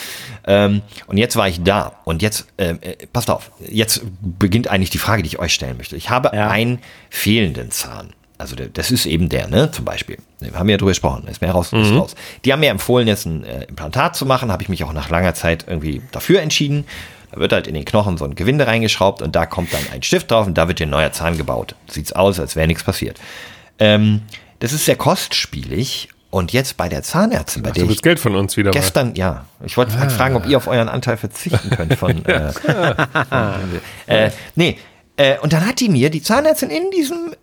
Ähm, und jetzt war ich da. Und jetzt, äh, äh, passt auf, jetzt beginnt eigentlich die Frage, die ich euch stellen möchte. Ich habe ja. einen fehlenden Zahn. Also das ist eben der, ne, zum Beispiel. Wir haben ja drüber gesprochen, ist mehr raus, mhm. ist raus. Die haben mir empfohlen, jetzt ein äh, Implantat zu machen, habe ich mich auch nach langer Zeit irgendwie dafür entschieden. Da wird halt in den Knochen so ein Gewinde reingeschraubt und da kommt dann ein Stift drauf und da wird dir ein neuer Zahn gebaut. Sieht's aus, als wäre nichts passiert. Ähm, das ist sehr kostspielig und jetzt bei der Zahnärztin, bei Ach, der du ich Geld von uns wieder gestern, mal. ja, ich wollte ah. fragen, ob ihr auf euren Anteil verzichten könnt von, äh, von äh, nee, äh, und dann hat die mir, die Zahnärztin in diesem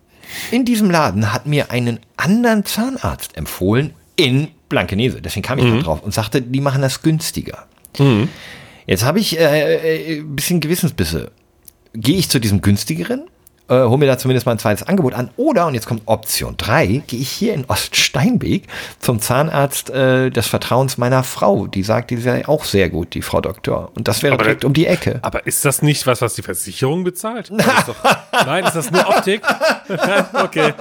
in diesem Laden hat mir einen anderen Zahnarzt empfohlen in Blankenese. Deswegen kam ich mhm. drauf und sagte, die machen das günstiger. Mhm. Jetzt habe ich äh, äh, ein bisschen Gewissensbisse. Gehe ich zu diesem günstigeren äh, hole mir da zumindest mal ein zweites Angebot an. Oder, und jetzt kommt Option 3, gehe ich hier in Oststeinweg zum Zahnarzt äh, des Vertrauens meiner Frau. Die sagt, die ja auch sehr gut, die Frau Doktor. Und das wäre aber direkt um die Ecke. Aber ist das nicht was, was die Versicherung bezahlt? ist doch, nein, ist das nur Optik? okay.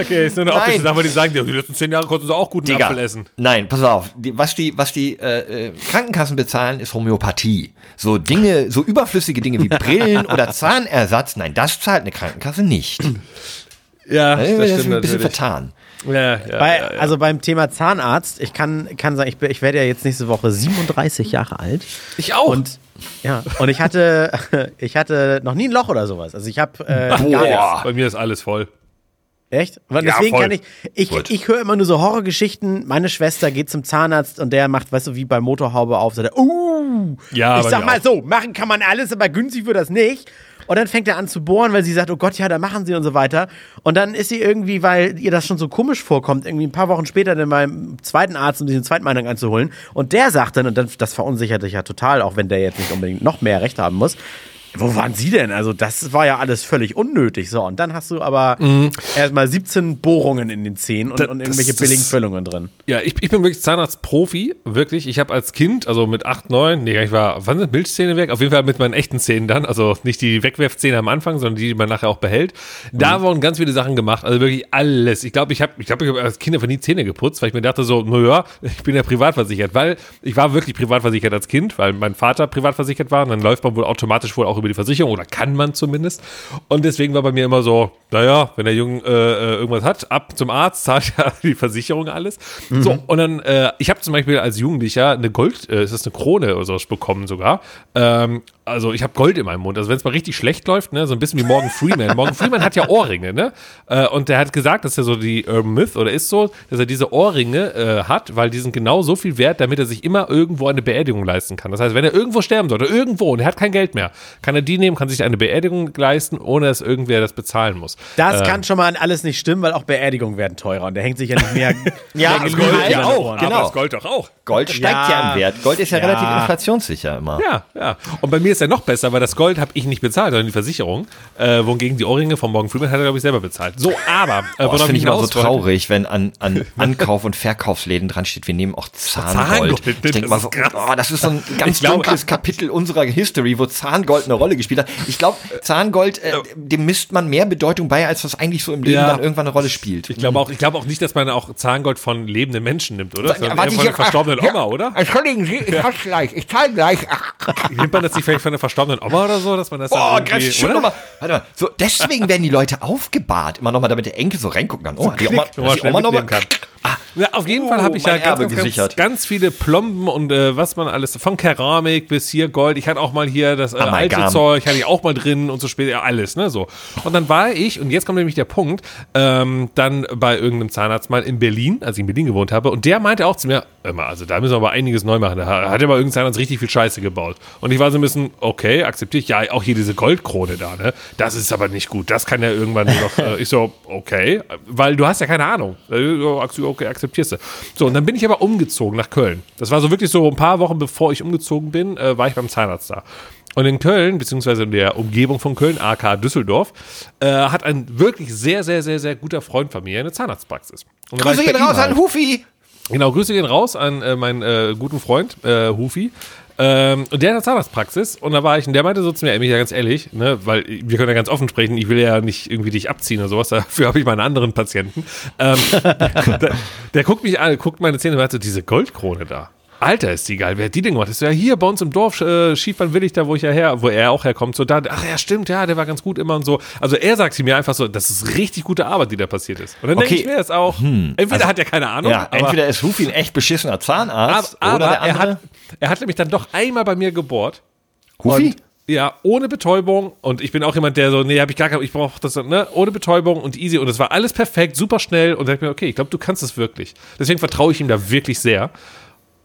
Okay, ist nur eine optische Sache, weil die sagen, die letzten zehn Jahre konnten sie auch guten Digga, Apfel essen. Nein, pass auf. Die, was die, was die äh, äh, Krankenkassen bezahlen, ist Homöopathie. So Dinge, so überflüssige Dinge wie Brillen oder Zahnersatz, nein, das zahlt eine Krankenkasse nicht. Ja, das, das ist ein bisschen vertan. Ja, ja, Bei, ja, ja, Also beim Thema Zahnarzt, ich kann, kann sagen, ich, ich werde ja jetzt nächste Woche 37 Jahre alt. Ich auch. Und ja, und ich hatte, ich hatte noch nie ein Loch oder sowas. Also ich habe äh, Boah, bei mir ist alles voll. Echt? Weil ja, deswegen voll. kann ich, ich, ich, ich höre immer nur so Horrorgeschichten. Meine Schwester geht zum Zahnarzt und der macht, weißt du, wie bei Motorhaube auf, so der, uh, ja, ich sag mal auch. so, machen kann man alles, aber günstig wird das nicht. Und dann fängt er an zu bohren, weil sie sagt, oh Gott, ja, da machen sie und so weiter. Und dann ist sie irgendwie, weil ihr das schon so komisch vorkommt, irgendwie ein paar Wochen später dann beim zweiten Arzt, um sich eine Zweitmeinung einzuholen. Und der sagt dann, und das, das verunsichert dich ja total, auch wenn der jetzt nicht unbedingt noch mehr Recht haben muss, wo waren Sie denn? Also, das war ja alles völlig unnötig. So, und dann hast du aber mhm. erstmal 17 Bohrungen in den Zähnen und, da, und irgendwelche das, billigen Füllungen drin. Ja, ich, ich bin wirklich Zahnarztprofi, wirklich. Ich habe als Kind, also mit 8, 9, nee, ich war, wann sind Milchzähne weg? Auf jeden Fall mit meinen echten Zähnen dann. Also nicht die Wegwerfzähne am Anfang, sondern die, die man nachher auch behält. Da mhm. wurden ganz viele Sachen gemacht. Also wirklich alles. Ich glaube, ich habe ich glaub, ich hab als Kind einfach nie Zähne geputzt, weil ich mir dachte so, naja, ich bin ja privatversichert. Weil ich war wirklich privatversichert als Kind, weil mein Vater privatversichert war. Und dann läuft man wohl automatisch wohl auch über die Versicherung oder kann man zumindest. Und deswegen war bei mir immer so, naja, wenn der Junge äh, äh, irgendwas hat, ab zum Arzt, zahlt ja die Versicherung alles. Mhm. So, und dann, äh, ich habe zum Beispiel als Jugendlicher eine Gold, äh, ist das eine Krone oder sowas bekommen sogar. Ähm, also ich habe Gold in meinem Mund. Also wenn es mal richtig schlecht läuft, ne, so ein bisschen wie Morgan Freeman. Morgan Freeman hat ja Ohrringe, ne? Äh, und der hat gesagt, dass er so die Urban Myth oder ist so, dass er diese Ohrringe äh, hat, weil die sind genau so viel wert, damit er sich immer irgendwo eine Beerdigung leisten kann. Das heißt, wenn er irgendwo sterben sollte, irgendwo und er hat kein Geld mehr, kann er die nehmen, kann sich eine Beerdigung leisten, ohne dass irgendwer das bezahlen muss. Das äh, kann schon mal alles nicht stimmen, weil auch Beerdigungen werden teurer und der hängt sich ja nicht mehr. ja, mehr Gold ja auch, genau. Aber das Gold doch auch. Gold steigt ja, ja im Wert. Gold ist ja, ja, relativ inflationssicher immer. Ja, ja. Und bei mir ist ja noch besser, weil das Gold habe ich nicht bezahlt, sondern die Versicherung. Äh, wohingegen die Ohrringe von Morgan Freeman hat er, glaube ich, selber bezahlt. So, aber. Äh, oh, das finde ich immer so traurig, wenn an, an Ankauf- und Verkaufsläden dran steht, wir nehmen auch Zahngold. Zahngold ich denke mal so, oh, das ist so ein ganz glaub, dunkles Kapitel unserer History, wo Zahngold eine Rolle gespielt hat. Ich glaube, Zahngold, äh, dem misst man mehr Bedeutung bei, als was eigentlich so im Leben ja. dann irgendwann eine Rolle spielt. Ich glaube auch, ich auch nicht, dass man auch Zahngold von lebenden Menschen nimmt, oder? Warte, warte, von einer verstorbenen Oma, oder? Entschuldigen Sie, ich ja. gleich. Ich zahle gleich. Nimmt man das nicht vielleicht von einer verstorbenen Oma oder so, dass man das Oh, ganz schön nochmal. Warte mal. So, deswegen werden die Leute aufgebahrt. Immer nochmal, damit der Enkel so reingucken kann. Oh, so die Oma, die Oma nochmal. Ah, ja, auf jeden Fall habe ich ja ganz, ganz, ganz, viele Plomben und äh, was man alles, von Keramik bis hier Gold. Ich hatte auch mal hier das äh, alte Zeug, hatte ich auch mal drin und so später, alles, ne, so. Und dann war ich, und jetzt kommt nämlich der Punkt, ähm, dann bei irgendeinem Zahnarzt mal in Berlin, als ich in Berlin gewohnt habe, und der meinte auch zu mir, immer, also da müssen wir aber einiges neu machen. Da hat ja mal irgendein Zahnarzt richtig viel Scheiße gebaut. Und ich war so ein bisschen, okay, akzeptiere ich, ja, auch hier diese Goldkrone da, ne, das ist aber nicht gut. Das kann ja irgendwann noch, äh, ich so, okay, weil du hast ja keine Ahnung. Okay, akzeptierst du. So, und dann bin ich aber umgezogen nach Köln. Das war so wirklich so ein paar Wochen bevor ich umgezogen bin, äh, war ich beim Zahnarzt da. Und in Köln, beziehungsweise in der Umgebung von Köln, AK Düsseldorf, äh, hat ein wirklich sehr, sehr, sehr, sehr guter Freund von mir eine Zahnarztpraxis. Und Grüße gehen raus halt. an Hufi! Genau, Grüße gehen raus an äh, meinen äh, guten Freund, äh, Hufi. Ähm, und der hat eine Zahnarztpraxis und da war ich und der meinte so zu mir, ey, ja ganz ehrlich, ne, weil wir können ja ganz offen sprechen, ich will ja nicht irgendwie dich abziehen oder sowas, dafür habe ich meine anderen Patienten. Ähm, der, der, guckt mich an, guckt meine Zähne und hat so diese Goldkrone da. Alter, ist die geil. Wer hat die denn gemacht? Das ist ja hier bei uns im Dorf, äh, Schiefern Willig, da wo ich ja her, wo er auch herkommt. So da, ach ja, stimmt, ja, der war ganz gut immer und so. Also er sagt sie mir einfach so, das ist richtig gute Arbeit, die da passiert ist. Und dann okay. denke ich mir jetzt auch, hm. entweder also, hat er keine Ahnung. Ja, entweder ist Rufi ein echt beschissener Zahnarzt aber, oder der andere. Er hat, er hat nämlich dann doch einmal bei mir gebohrt. Rufi? ja, ohne Betäubung und ich bin auch jemand, der so, nee, habe ich gar kein, ich brauche das, ne, ohne Betäubung und easy und es war alles perfekt, super schnell und da ich mir, okay, ich glaube, du kannst es wirklich. Deswegen vertraue ich ihm da wirklich sehr.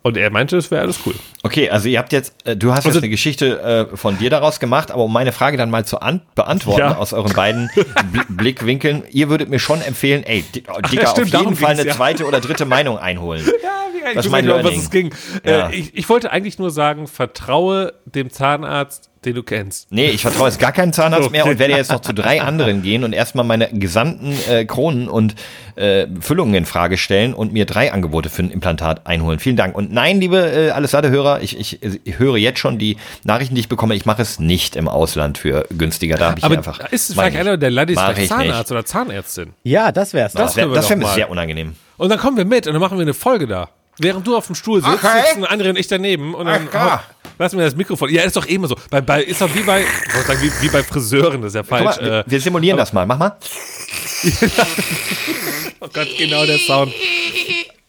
Und er meinte, es wäre alles cool. Okay, also ihr habt jetzt, äh, du hast also, jetzt eine Geschichte äh, von dir daraus gemacht, aber um meine Frage dann mal zu beantworten ja. aus euren beiden Bl Blickwinkeln, ihr würdet mir schon empfehlen, ey, Digga, ja, stimmt, auf jeden Fall eine ja. zweite oder dritte Meinung einholen. Ja, wie was, mein was es ging. Äh, ich, ich wollte eigentlich nur sagen, vertraue dem Zahnarzt den du kennst. Nee, ich vertraue jetzt gar keinem Zahnarzt mehr und werde jetzt noch zu drei anderen gehen und erstmal meine gesamten äh, Kronen und äh, Füllungen in Frage stellen und mir drei Angebote für ein Implantat einholen. Vielen Dank. Und nein, liebe äh, Alessade-Hörer, ich, ich, ich höre jetzt schon die Nachrichten, die ich bekomme. Ich mache es nicht im Ausland für günstiger. Da habe ich Aber einfach. Ist es vielleicht einer der Ladies Zahnarzt oder Zahnärztin? Ja, das wär's. Das, das wäre wär mir sehr unangenehm. Und dann kommen wir mit und dann machen wir eine Folge da. Während du auf dem Stuhl sitzt, okay. sitzen andere und ich daneben und dann Ach, lass mir das Mikrofon. Ja, ist doch immer so. Bei, bei, ist doch wie bei, sagen, wie, wie bei Friseuren, das ist ja falsch. Mal, wir, simulieren das mal. Mach mal. oh Gott, genau der Sound.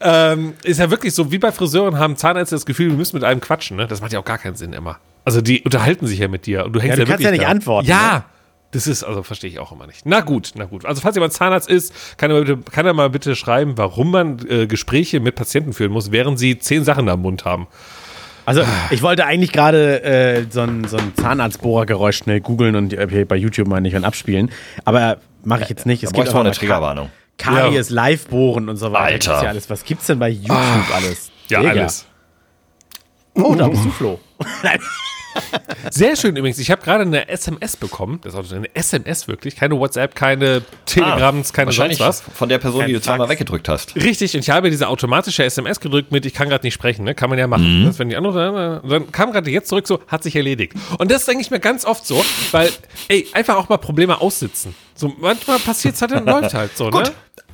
Ähm, ist ja wirklich so, wie bei Friseuren haben Zahnärzte das Gefühl, wir müssen mit einem quatschen. Ne? Das macht ja auch gar keinen Sinn immer. Also die unterhalten sich ja mit dir und du hängst ja, du ja kannst ja nicht da. antworten. Ja. Ne? Das ist, also verstehe ich auch immer nicht. Na gut, na gut. Also falls jemand Zahnarzt ist, kann er, bitte, kann er mal bitte schreiben, warum man äh, Gespräche mit Patienten führen muss, während sie zehn Sachen am Mund haben. Also ich wollte eigentlich gerade äh, so ein, so ein Zahnarztbohrergeräusch schnell googeln und äh, bei YouTube mal nicht und abspielen. Aber mache ich jetzt nicht. Es da gibt auch eine Triggerwarnung. Karies, ja. Live-Bohren und so weiter. Alter. Ja alles. Was gibt's denn bei YouTube ah. alles? Ja, Digga. alles. Oh, da bist du Flo. Sehr schön übrigens. Ich habe gerade eine SMS bekommen. Das ist eine SMS wirklich. Keine WhatsApp, keine Telegrams, ah, keine sonst was. Von der Person, Kein die du zweimal weggedrückt hast. Richtig. Und ich habe diese automatische SMS gedrückt mit, ich kann gerade nicht sprechen. Ne? Kann man ja machen. Mhm. Das, wenn die andere, dann kam gerade jetzt zurück so, hat sich erledigt. Und das denke ich mir ganz oft so, weil, ey, einfach auch mal Probleme aussitzen. So, manchmal passiert es halt, dann läuft halt so, ne?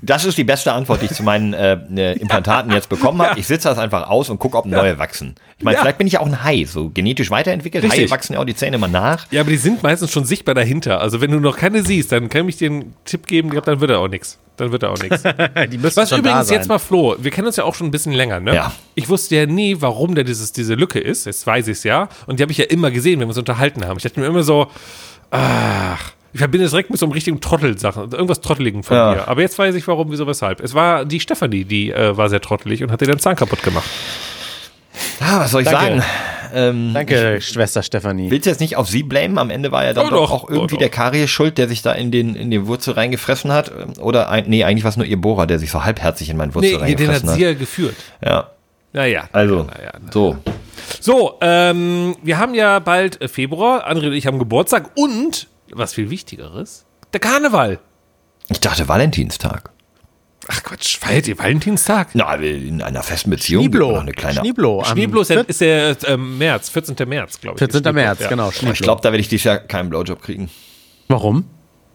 Das ist die beste Antwort, die ich zu meinen äh, äh Implantaten jetzt bekommen habe. Ja. Ich sitze das einfach aus und gucke, ob neue ja. wachsen. Ich meine, ja. vielleicht bin ich auch ein Hai, so genetisch weiterentwickelt. Richtig. Haie wachsen ja auch die Zähne immer nach. Ja, aber die sind meistens schon sichtbar dahinter. Also wenn du noch keine siehst, dann kann ich dir einen Tipp geben, dann wird er auch nichts. Dann wird er auch nichts. Was übrigens jetzt mal Flo, wir kennen uns ja auch schon ein bisschen länger, ne? Ja. Ich wusste ja nie, warum der dieses, diese Lücke ist. Jetzt weiß ich es ja. Und die habe ich ja immer gesehen, wenn wir uns unterhalten haben. Ich dachte mir immer so, ach, ich verbinde es direkt mit so einem richtigen Trottelsachen, irgendwas Trotteligen von ja. mir. Aber jetzt weiß ich warum, wieso, weshalb. Es war die Stefanie, die äh, war sehr trottelig und hat dir den Zahn kaputt gemacht. Ah, was soll ich Danke. sagen? Ähm, Danke, ich, Schwester Stefanie. Willst du jetzt nicht auf sie blamen? Am Ende war ja dann oh, doch, auch irgendwie oh, der Karies schuld, der sich da in den, in den Wurzel reingefressen hat. Oder, ein, nee, eigentlich war es nur ihr Bohrer, der sich so halbherzig in meinen Wurzel nee, reingefressen hat. den hat sie ja geführt. Ja. Naja. Also, na ja, na so. So, ähm, wir haben ja bald äh, Februar. André und ich haben Geburtstag und, was viel Wichtigeres, der Karneval. Ich dachte Valentinstag. Ach Quatsch, feiert ihr Valentinstag? Na, in einer festen Beziehung Schnieblo. eine kleine. Schnieblo. Schnieblo ist, der, ist der äh, März, 14. März, glaube ich. 14. März, ja. genau. Schnieblo. Ich glaube, da werde ich dieses Jahr keinen Blowjob kriegen. Warum?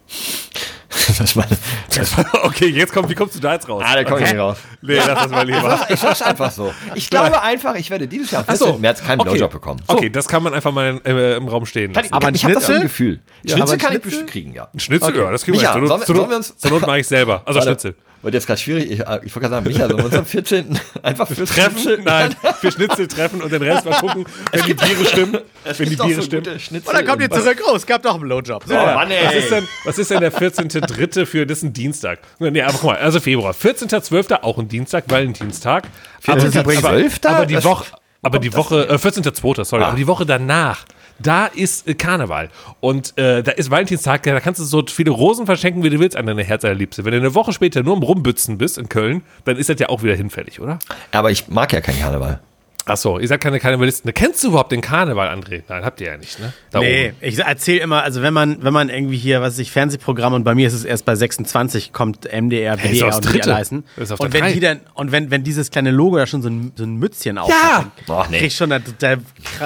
Das meine, das okay, jetzt kommt, wie kommst du da jetzt raus? Ah, da komme ich nicht raus. Nee, lass das mal lieber. Ich sag's einfach so. Ich glaube einfach, ich werde dieses Jahr so. im März keinen okay. Blowjob bekommen. So. Okay, das kann man einfach mal äh, im Raum stehen lassen. Aber ein ich habe das Gefühl. Ja, Schnitzel kann ich bestimmt kriegen, ja. Ein Schnitzel, okay. ja, das kriegen wir. Zur Not, sollen wir uns, zur Not mache ich selber. Also Warte. Schnitzel. Wird jetzt gerade schwierig. Ich, ich wollte gerade sagen, Micha, sollen wir uns am 14. einfach für treffen? Schnitzel? Nein, für Schnitzel treffen und den Rest mal gucken, wenn die Biere stimmen. wenn die Biere so stimmen. Und dann kommt ihr zurück. Oh, es gab doch einen Blowjob. So, oh, Mann, ey. Was ist denn, was ist denn der 14.3. für, das ist ein Dienstag. Nee, aber guck mal, also Februar. 14.12. auch ein Dienstag, Valentinstag. 14.12. Aber, aber die Woche, aber die Woche, äh, 14.2., sorry, ah. aber die Woche danach da ist äh, Karneval. Und äh, da ist Valentinstag, da kannst du so viele Rosen verschenken, wie du willst an deine Herzallerliebste. Wenn du eine Woche später nur im Rumbützen bist in Köln, dann ist das ja auch wieder hinfällig, oder? Aber ich mag ja keinen Karneval. Achso, ihr seid keine Karnevalisten. Kennst du überhaupt den Karneval, André? Nein, habt ihr ja nicht, ne? Da nee, oben. ich erzähle immer, also wenn man, wenn man irgendwie hier, was weiß ich, Fernsehprogramm und bei mir ist es erst bei 26, kommt MDR, BDR hey, und die leisten. Und wenn die dann, und wenn, wenn dieses kleine Logo da schon so ein, so ein Mützchen auf ja. Boah, nee. krieg schon, da, da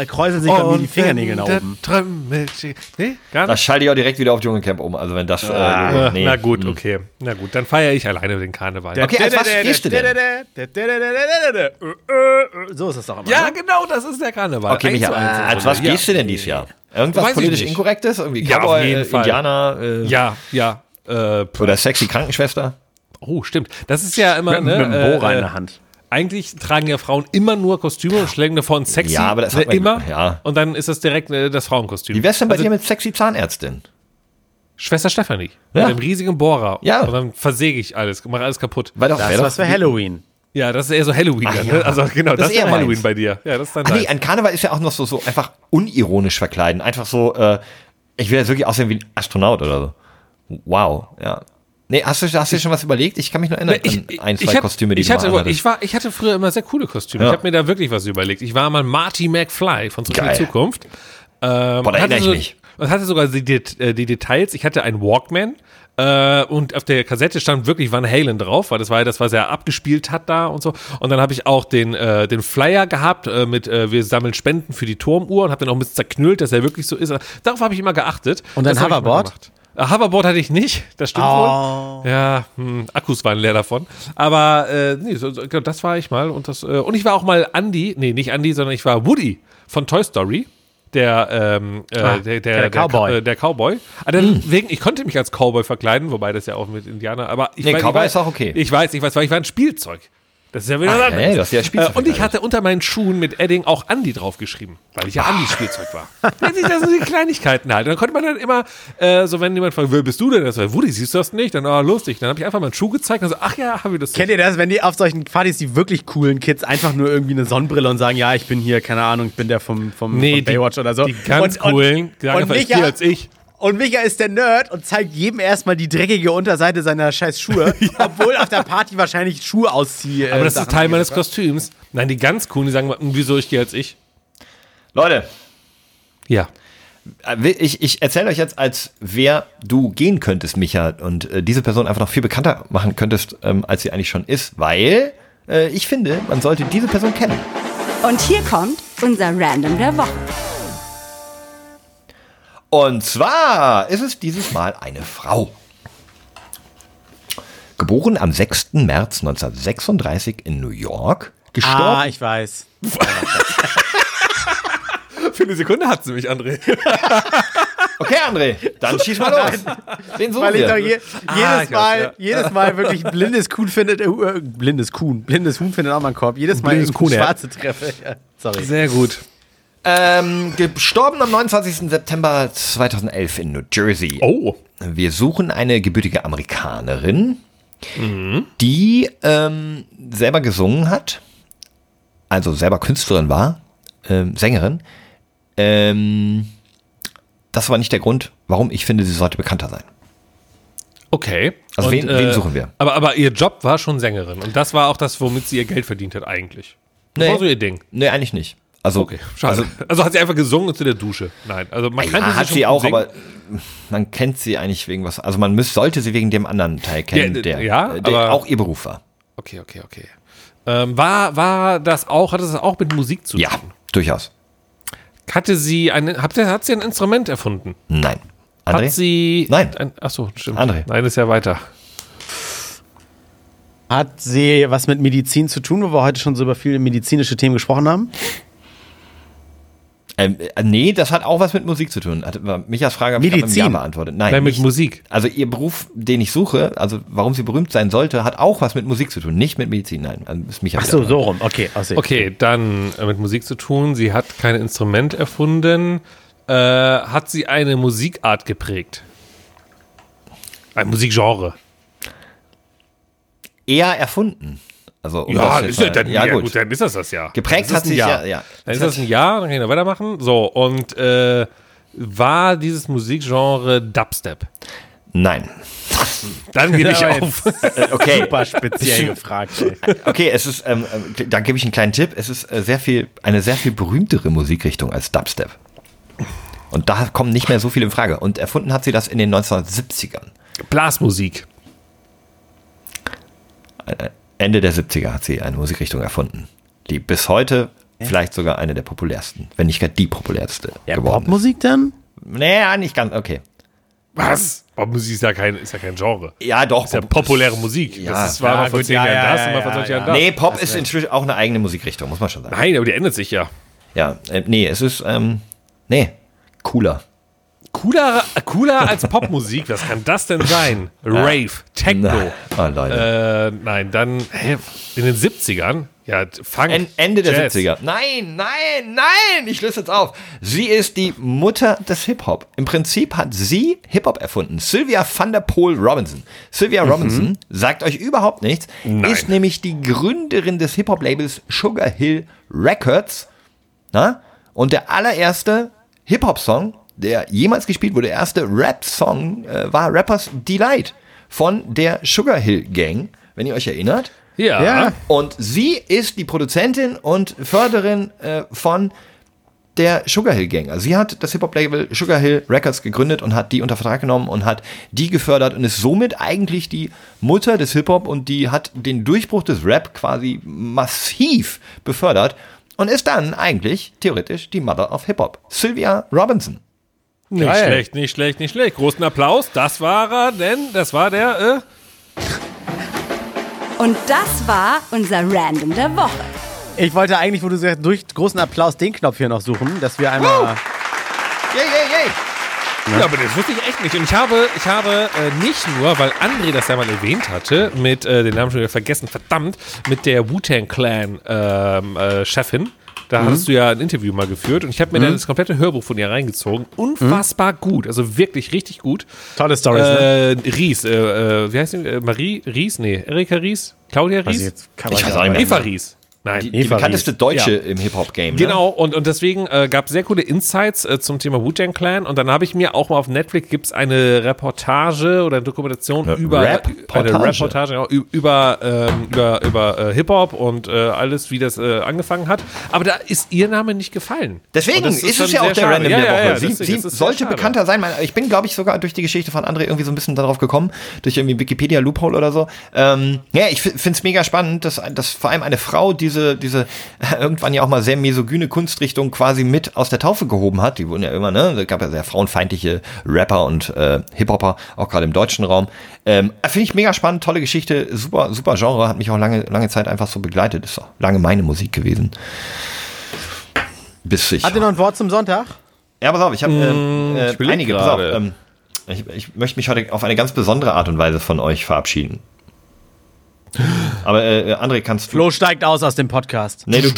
kräuseln sich bei mir die Fingernägel nach oben. Nee, gar nicht. Das schalte ich auch direkt wieder auf Dschungelcamp um, also wenn das, ah, äh, nee. Na gut, hm. okay. Na gut, dann feiere ich alleine den Karneval. Okay, als was stehst du denn? So ist es doch immer. Ja, genau, das ist der Karneval. Okay, Micha, als was gehst du denn dieses Jahr? Irgendwas Weiß politisch Inkorrektes? Irgendwie Cowboy, ja, Indianer? Äh, ja, ja. Äh, oder sexy Krankenschwester? Oh, stimmt. Das ist ja immer. Mit, ne, mit einem Bohrer äh, in der Hand. Eigentlich tragen ja Frauen immer nur Kostüme und schlägen davon sexy. Ja, aber das hat man, immer. Ja. Und dann ist das direkt äh, das Frauenkostüm. Wie wär's denn bei also, dir mit sexy Zahnärztin? Schwester Stefanie. Ja. Mit einem riesigen Bohrer. Ja. Und dann versäge ich alles, mache alles kaputt. Weil doch, das ist was für Halloween. Ja, das ist eher so Halloween. Ach, ja. ne? Also genau, das, das ist eher Halloween meins. bei dir. Ja, das ist dann Ach nee, ein Karneval ist ja auch noch so, so einfach unironisch verkleiden. Einfach so, äh, ich will jetzt wirklich aussehen wie ein Astronaut oder so. Wow, ja. Nee, hast du, hast du dir schon was überlegt? Ich kann mich nur erinnern ich, an ein, zwei hab, Kostüme, die ich du hatte, ich, war, ich hatte früher immer sehr coole Kostüme. Ja. Ich habe mir da wirklich was überlegt. Ich war mal Marty McFly von Zurück in die Zukunft. Ähm, Boah, da erinnere ich so, mich. Und hatte sogar die, die, äh, die Details. Ich hatte einen Walkman, äh, und auf der Kassette stand wirklich Van Halen drauf, weil das war ja das, was er abgespielt hat da und so. Und dann habe ich auch den, äh, den Flyer gehabt äh, mit äh, wir sammeln Spenden für die Turmuhr und habe den auch ein bisschen zerknüllt, dass er wirklich so ist. Darauf habe ich immer geachtet. Und dann Hoverboard? Äh, Hoverboard hatte ich nicht, das stimmt oh. wohl. Ja, hm, Akkus waren leer davon. Aber äh, nee, so, so, das war ich mal. Und, das, äh, und ich war auch mal Andy, nee, nicht Andy, sondern ich war Woody von Toy Story der, ähm, äh, ah, der, der, der, Cowboy. Der, äh, der Cowboy. Ah, deswegen, ich konnte mich als Cowboy verkleiden, wobei das ja auch mit Indianer, aber ich nee, weiß, Cowboy ich ist auch okay. Ich weiß, ich weiß, weil ich war ein Spielzeug. Das ist ja wieder Ach, anderes. Hey, das ist ja äh, und ich hatte unter meinen Schuhen mit Edding auch Andi draufgeschrieben, weil ich ja Andis Spielzeug war. das sind die Kleinigkeiten halt. Und dann konnte man dann immer, äh, so wenn jemand fragt, wer bist du denn? Das war, Woody, siehst du das nicht? Dann, oh, lustig. Dann habe ich einfach meinen Schuh gezeigt und so, ach ja, habe ich das. Kennt ihr das, wenn die auf solchen Partys, die wirklich coolen Kids, einfach nur irgendwie eine Sonnenbrille und sagen, ja, ich bin hier, keine Ahnung, ich bin der vom, vom, nee, vom Baywatch die, oder so. Die ganz und, coolen, und, sagen und einfach, Micha, als ich. Und Micha ist der Nerd und zeigt jedem erstmal die dreckige Unterseite seiner scheiß Schuhe, ja. obwohl auf der Party wahrscheinlich Schuhe ausziehe. Aber das Sachen ist Teil meines Kostüms. Nein, die ganz coolen, die sagen, hm, wieso ich gehe als ich? Leute. Ja. Äh, ich, ich erzähle euch jetzt, als wer du gehen könntest, Micha, und äh, diese Person einfach noch viel bekannter machen könntest, ähm, als sie eigentlich schon ist, weil äh, ich finde, man sollte diese Person kennen. Und hier kommt unser Random der Woche. Und zwar ist es dieses Mal eine Frau. Geboren am 6. März 1936 in New York. Gestorben. Ah, ich weiß. Für eine Sekunde hat sie mich, André. Okay, André, dann schieß mal los. Den suchen Weil ich wir. doch je, Ah, jedes, ich Mal, weiß, ja. jedes Mal wirklich ein blindes Kuhn findet, äh, blindes Kuhn, blindes Huhn findet auch mal einen Korb. Jedes Mal Blindes Kuhn, ja. schwarze treffe. Ja, sorry. Sehr gut. Ähm, gestorben am 29. September 2011 in New Jersey. Oh. Wir suchen eine gebürtige Amerikanerin, die ähm, selber gesungen hat, also selber Künstlerin war, ähm, Sängerin. Ähm, das war nicht der Grund, warum ich finde, sie sollte bekannter sein. Okay. Also wen- wen suchen wir? Aber, aber ihr Job war schon Sängerin. Und das war auch das, womit sie ihr Geld verdient hat eigentlich. Das Nee. war so ihr Ding. Nee, eigentlich nicht. Also, Okay, schade. also Also, hat sie einfach gesungen und zu der Dusche. Nein, also man kann ja, hat schon sie auch, singen. aber man kennt sie eigentlich wegen was. Also man müß, sollte sie wegen dem anderen Teil kennen, Ja, der, ja, der aber- auch ihr Beruf war. Okay, okay, okay. Ähm, war, war das auch, hatte das auch mit Musik zu Ja, tun? durchaus. Hatte sie ein, hat, hat sie ein Instrument erfunden? Nein. André? Hat sie. Nein. Ein, ach so, stimmt. André. Nein, ist ja weiter. Hat sie was mit Medizin zu tun, wo wir heute schon so über viele medizinische Themen gesprochen haben? Ähm, äh, nee, das hat auch was mit Musik zu tun. Hat, Michas Frage habe ich gerade mit Medizin. Ja beantwortet. Nein, Nein, mit nicht. Musik. Also ihr Beruf, den ich suche, also warum sie berühmt sein sollte, hat auch was mit Musik zu tun, nicht mit Medizin. Nein, also ist Micha Ach so, so rum. Okay, aus Okay, dann äh, mit Musik zu tun. Sie hat kein Instrument erfunden. Äh, hat sie eine Musikart geprägt? Ein Musikgenre. Eher erfunden. Also um Ja, das ist dann, ja, ja, gut. gut. dann ist das das ja. Geprägt Das hat sich Jahr. ja, ja. Dann ist das ein Jahr, dann kann ich noch weitermachen. So, und äh, war dieses Musikgenre Dubstep? Nein. Dann gebe ich auf. Äh, Okay. Super speziell gefragt. Ey. Okay, es ist, ähm, äh, da gebe ich einen kleinen Tipp. Es ist äh, sehr viel, eine sehr viel berühmtere Musikrichtung als Dubstep. Und da kommen nicht mehr so viele in Frage. Und erfunden hat sie das in den 1970ern. Blasmusik. Äh, Ende der 70er hat sie eine Musikrichtung erfunden, die bis heute vielleicht sogar eine der populärsten, wenn nicht gar die populärste Ja, geworden Popmusik dann? ist. Naja, nicht ganz, okay. Was? Popmusik ist ja kein, ist ja kein Genre. Ja, doch. ist ja Pop- populäre Musik. Ja. das ist, war Ja, mal vor zehn ja, Jahren ja, das ja, und mal vor ja, 20 ja. Jahren das. Nee, Pop ist inzwischen auch eine eigene Musikrichtung, muss man schon sagen. Nein, aber die ändert sich ja. Ja, äh, nee, es ist, ähm, nee, cooler. Cooler, cooler als Popmusik, was kann das denn sein? Rave, Techno. Nein. Oh, Leute. Äh, nein, dann hä, in den 70ern, ja, Funk. En Ende der Jazz. 70er. Nein, nein, nein, ich löse jetzt auf. Sie ist die Mutter des Hip-Hop. Im Prinzip hat sie Hip-Hop erfunden. Sylvia van der Poel Robinson. Sylvia Robinson sagt euch überhaupt nichts, ist nämlich die Gründerin des Hip-Hop-Labels Sugar Hill Records. Na? Und der allererste Hip-Hop-Song, der jemals gespielt wurde, der erste Rap-Song, äh, war Rappers Delight von der Sugar Hill Gang, wenn ihr euch erinnert. Ja. Ja. Und sie ist die Produzentin und Förderin äh, von der Sugar Hill Gang. Also sie hat das Hip-Hop-Label Sugar Hill Records gegründet und hat die unter Vertrag genommen und hat die gefördert und ist somit eigentlich die Mutter des Hip-Hop und die hat den Durchbruch des Rap quasi massiv befördert und ist dann eigentlich theoretisch die Mother of Hip-Hop. Sylvia Robinson. Nicht Geil. schlecht, nicht schlecht, nicht schlecht. Großen Applaus, das war er, denn das war der, äh, Und das war unser Random der Woche. Ich wollte eigentlich, wo du sagst, durch großen Applaus den Knopf hier noch suchen, dass wir einmal. Yay, yay, yay. Ja, aber das wusste ich echt nicht. Und ich habe, ich habe äh, nicht nur, weil André das ja mal erwähnt hatte, mit, äh, den Namen schon wieder vergessen, verdammt, mit der Wu-Tang Clan ähm, äh, Chefin. Da hattest du ja ein Interview mal geführt und ich habe mir dann das komplette Hörbuch von ihr reingezogen. Unfassbar gut, also wirklich richtig gut. Tolle Stories, ne? Äh, Ries, äh, äh, wie heißt die? Äh, Marie Ries? Nee, Erika Ries? Claudia ich Ries? jetzt- kann Ich man weiß auch nicht mehr. Eva Ries. Nein. Die, die bekannteste Ries. Deutsche Ja. im Hip-Hop-Game. Ne? Genau, und, und deswegen äh, gab es sehr coole Insights äh, zum Thema Wu-Tang Clan. Und dann habe ich mir auch mal auf Netflix gibt's eine Reportage oder eine Dokumentation Eine über Rap-Portage. eine Reportage genau, über, ähm, über, über äh, Hip-Hop und äh, alles, wie das äh, angefangen hat. Aber da ist ihr Name nicht gefallen. Deswegen ist, schon es ja auch der schade. Random Ja, der ja, Woche. ja, sie sie ist sollte bekannter sein. Ich bin, glaube ich, sogar durch die Geschichte von André irgendwie so ein bisschen darauf gekommen, durch irgendwie Wikipedia Loophole oder so. Ähm, ja, ich finde es mega spannend, dass, dass vor allem eine Frau dieses diese, diese irgendwann ja auch mal sehr misogyne Kunstrichtung quasi mit aus der Taufe gehoben hat. Die wurden ja immer, ne? Es gab ja sehr frauenfeindliche Rapper und äh, Hip-Hopper, auch gerade im deutschen Raum. Ähm, Finde ich mega spannend, tolle Geschichte, super, super Genre, hat mich auch lange, lange Zeit einfach so begleitet. Ist auch lange meine Musik gewesen. Bis ich. Hat ihr noch ein Wort zum Sonntag? Ja, pass auf, ich habe ähm, äh, einige. Pass auf, ähm, ich, ich möchte mich heute auf eine ganz besondere Art und Weise von euch verabschieden. Aber äh, André, kannst du. Flo steigt aus aus dem Podcast. Nee, du.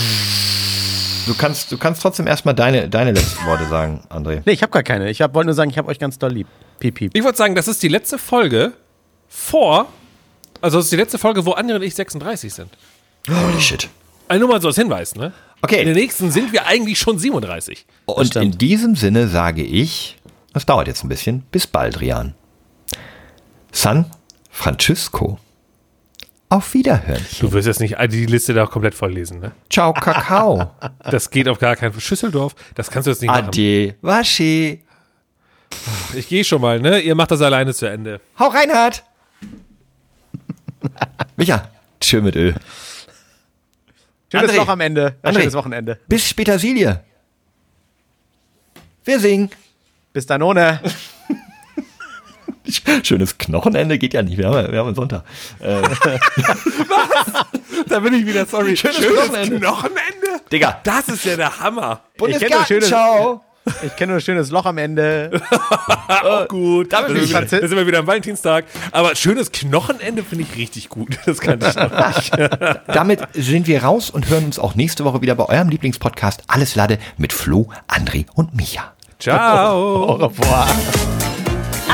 Du kannst, du kannst trotzdem erstmal deine, deine letzten Worte sagen, André. Nee, ich habe gar keine. Ich wollte nur sagen, ich habe euch ganz doll lieb. Piep, piep. Ich wollte sagen, das ist die letzte Folge vor. Also, das ist die letzte Folge, wo André und ich 36 sind. Holy shit. Also nur mal so als Hinweis, ne? Okay. In der nächsten sind wir eigentlich schon 37. Und in diesem Sinne sage ich, das dauert jetzt ein bisschen, bis bald, Rian. San Francisco. Auf Wiederhören. Du wirst jetzt nicht die Liste da komplett vorlesen, ne? Ciao, Kakao. Das geht auf gar keinen Fall. Schüsseldorf, das kannst du jetzt nicht machen. Ade, Waschi. Ich gehe schon mal, ne? Ihr macht das alleine zu Ende. Hau Reinhard. Micha, schön mit Öl. Schönes André. Loch am Ende. Ein schönes Wochenende. Bis später, Silje. Wir singen. Bis dann ohne. Schönes Knochenende geht ja nicht. Wir haben, wir haben einen Sonntag. Äh. Was? Da bin ich wieder sorry. Schönes, schönes Knochenende. Knochenende? Digga. Das ist ja der Hammer. Bundesgartenschau. Ich kenne nur ein schönes Loch am Ende. Auch gut. Damit bin ich da sind wir wieder am Valentinstag. Aber schönes Knochenende finde ich richtig gut. Das kann ich noch nicht. Damit sind wir raus und hören uns auch nächste Woche wieder bei eurem Lieblingspodcast Alles Lade mit Flo, André und Micha. Ciao. Au revoir.